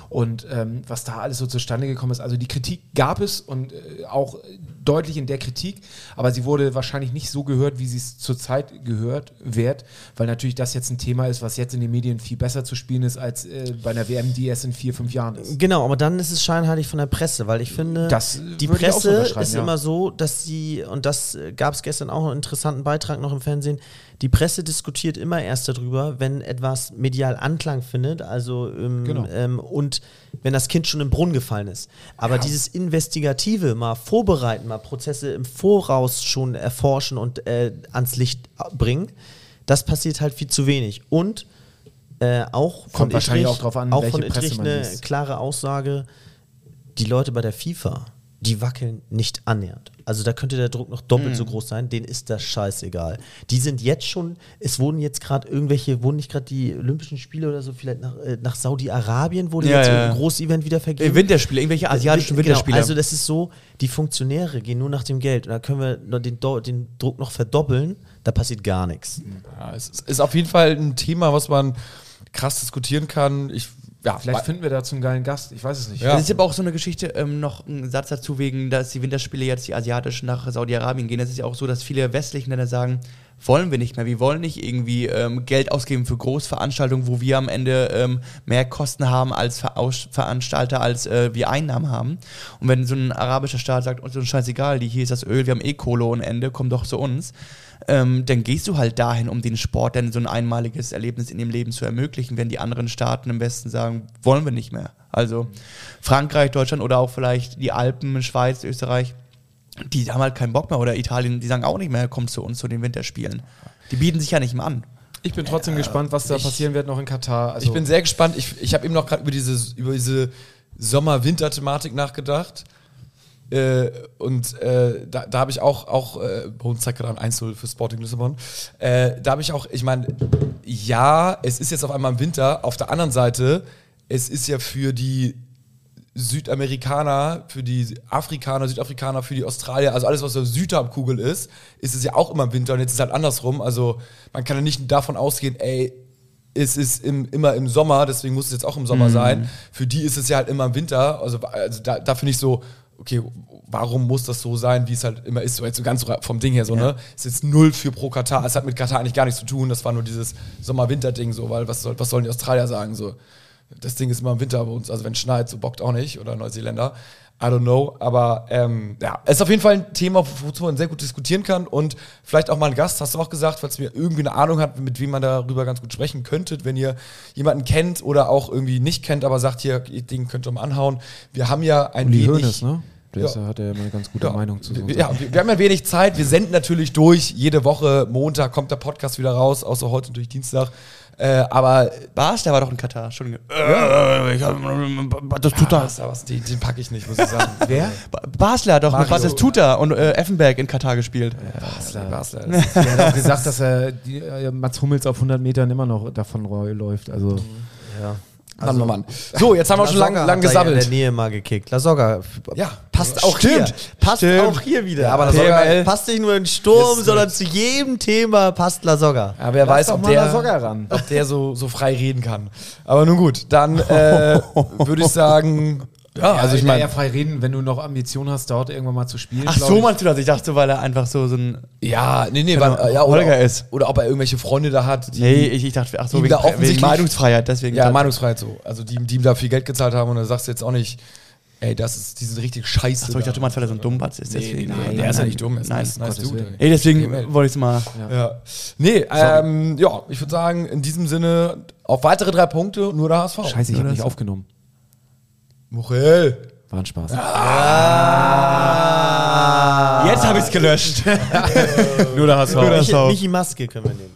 Und ähm, was da alles so zustande gekommen ist. Also die Kritik gab es und äh, auch deutlich in der Kritik, aber sie wurde wahrscheinlich nicht so gehört, wie sie es zurzeit gehört wird, weil natürlich das jetzt ein Thema ist, was jetzt in den Medien viel besser zu spielen ist, als äh, bei einer WM, die erst in vier, fünf Jahren ist. Genau, aber dann ist es scheinheilig von der Presse, weil ich finde, Das, äh, die so Presse unterschreiben, ist ja. immer so, dass sie, und das gab es gestern auch einen interessanten Beitrag noch im Fernsehen, die Presse diskutiert immer erst darüber, wenn etwas medial Anklang findet, also ähm, Genau. ähm, und wenn das Kind schon im Brunnen gefallen ist. Aber dieses Investigative, mal vorbereiten, mal Prozesse im Voraus schon erforschen und äh, ans Licht bringen, das passiert halt viel zu wenig. Und äh, auch von Kommt wahrscheinlich Ittrich- auch drauf an, auch welche von Presse man eine liest. klare Aussage, die Leute bei der FIFA, die wackeln nicht annähernd. Also da könnte der Druck noch doppelt Mhm. so groß sein, denen ist das scheißegal. Die sind jetzt schon, es wurden jetzt gerade irgendwelche, wurden nicht gerade die Olympischen Spiele oder so vielleicht nach, äh, nach Saudi-Arabien, wurde Ja, jetzt ja. ein großes Event wieder Äh, vergeben. Winterspiele, irgendwelche asiatischen Genau, Winterspiele. also das ist so, die Funktionäre gehen nur nach dem Geld und da können wir den, den Druck noch verdoppeln, da passiert gar nichts. Ja, es ist auf jeden Fall ein Thema, was man krass diskutieren kann. Ich, ja, Vielleicht finden wir dazu einen geilen Gast, ich weiß es nicht. Ja. Das ist aber auch so eine Geschichte, ähm, noch ein Satz dazu, wegen, dass die Winterspiele jetzt die asiatischen nach Saudi-Arabien gehen. Es ist ja auch so, dass viele westlichen Länder sagen, wollen wir nicht mehr. Wir wollen nicht irgendwie ähm, Geld ausgeben für Großveranstaltungen, wo wir am Ende ähm, mehr Kosten haben als Veraus- Veranstalter, als äh, wir Einnahmen haben. Und wenn so ein arabischer Staat sagt, uns ist scheißegal, hier ist das Öl, wir haben eh Kohle ohne Ende, komm doch zu uns, ähm, dann gehst du halt dahin, um den Sport dann so ein einmaliges Erlebnis in ihrem Leben zu ermöglichen, wenn die anderen Staaten im Westen sagen, wollen wir nicht mehr. Also Frankreich, Deutschland oder auch vielleicht die Alpen, Schweiz, Österreich, die haben halt keinen Bock mehr. Oder Italien, die sagen auch nicht mehr, kommt zu uns zu den Winterspielen. Die bieten sich ja nicht mehr an. Ich bin trotzdem gespannt, was da passieren wird noch in Katar. Also, ich bin sehr gespannt. Ich, ich habe eben noch gerade über diese, über diese Sommer-Winter-Thematik nachgedacht. Äh, und äh, da, da habe ich auch, auch äh, bei uns zeigt gerade ein 1-0 für Sporting Lissabon. Äh, da habe ich auch, ich meine, ja, es ist jetzt auf einmal im Winter. Auf der anderen Seite, es ist ja für die Südamerikaner, für die Afrikaner, Südafrikaner, für die Australier, also alles, was so Südhalbkugel ist, ist es ja auch immer im Winter und jetzt ist es halt andersrum. Also man kann ja nicht davon ausgehen, ey, es ist im, immer im Sommer, deswegen muss es jetzt auch im Sommer sein. Für die ist es ja halt immer im Winter. Also, also da, da finde ich so, okay, warum muss das so sein, wie es halt immer ist, so jetzt so ganz vom Ding her so, ne? Es ist jetzt null für pro Katar. Es hat mit Katar eigentlich gar nichts zu tun. Das war nur dieses Sommer-Winter-Ding, so, weil was, soll, was sollen die Australier sagen? So, das Ding ist immer im Winter bei uns. Also wenn es schneit, so bockt auch nicht. Oder Neuseeländer. I don't know. Aber ähm, ja, es ist auf jeden Fall ein Thema, wozu man sehr gut diskutieren kann. Und vielleicht auch mal ein Gast, hast du auch gesagt, falls mir irgendwie eine Ahnung hat, mit wem man darüber ganz gut sprechen könnte. Wenn ihr jemanden kennt oder auch irgendwie nicht kennt, aber sagt, hier, ihr Ding könnt ihr mal anhauen. Wir haben ja ein Uli wenig... Hoeneß, ne? Der Ja. ja- hat ja immer eine ganz gute Meinung zu so. Wir- Ja, wir, wir haben ja wenig Zeit. Wir senden natürlich durch. Jede Woche, Montag kommt der Podcast wieder raus, außer heute natürlich Dienstag. Äh, aber Bas, der war doch in Katar. Entschuldigung. das tut das. Was, den, den packe ich nicht, muss ich sagen. [LAUGHS] Wer? Ba- Basler hat doch Mario. mit Was ist Tuta und äh, Effenberg in Katar gespielt. Basler, Basler. [LAUGHS] Der hat auch gesagt, dass er die, äh, Mats Hummels auf 100 Metern immer noch davon läuft. Also Ja. Mann, oh Mann. So, jetzt haben wir schon lang, Lasogga lang hat da ja in der gesammelt. Nähe mal gekickt. Lasogga. Ja, Passt auch Stimmt. hier. Passt Stimmt. auch hier wieder. Ja, aber Lasogga- passt nicht nur in Sturm, Ist sondern gut. zu jedem Thema passt Lasogga. Ja, wer Lass weiß, ob der, ob der so, so frei reden kann. Aber nun gut, dann äh, [LAUGHS] würde ich sagen, ja, also ich ja, ja, meine, frei reden, wenn du noch Ambitionen hast, dort irgendwann mal zu spielen. Ach so, ich. meinst du das? Ich dachte, weil er einfach so, so ein. ja, nee, nee, Genau, weil, ja, Holger oder, ist. Oder ob er irgendwelche Freunde da hat, die, Nee, ich, ich dachte, ach so, wegen, da wegen offensichtlich- Meinungsfreiheit, deswegen. ja, Meinungsfreiheit so. Also die, die ihm da viel Geld gezahlt haben und dann sagst du jetzt auch nicht, ey, das ist, die sind richtig scheiße. Ach so, ich da. dachte, meinst, weil er so ein Dummbatz ist. Nee, Deswegen. nee, nee, Nein, der ist ja nein, nicht dumm, ist ein Nein. nice, nice Dude. Ey, deswegen wollte ich es mal. Ja. Nee, ähm, ja, ich würde sagen, in diesem Sinne, auf weitere drei Punkte, nur der HSV. Scheiße, ich habe nicht aufgenommen. Michael. War ein Spaß. Jetzt habe ich es gelöscht. [LAUGHS] Nur der HSV. Nur der HSV. Michi Maske können wir nehmen.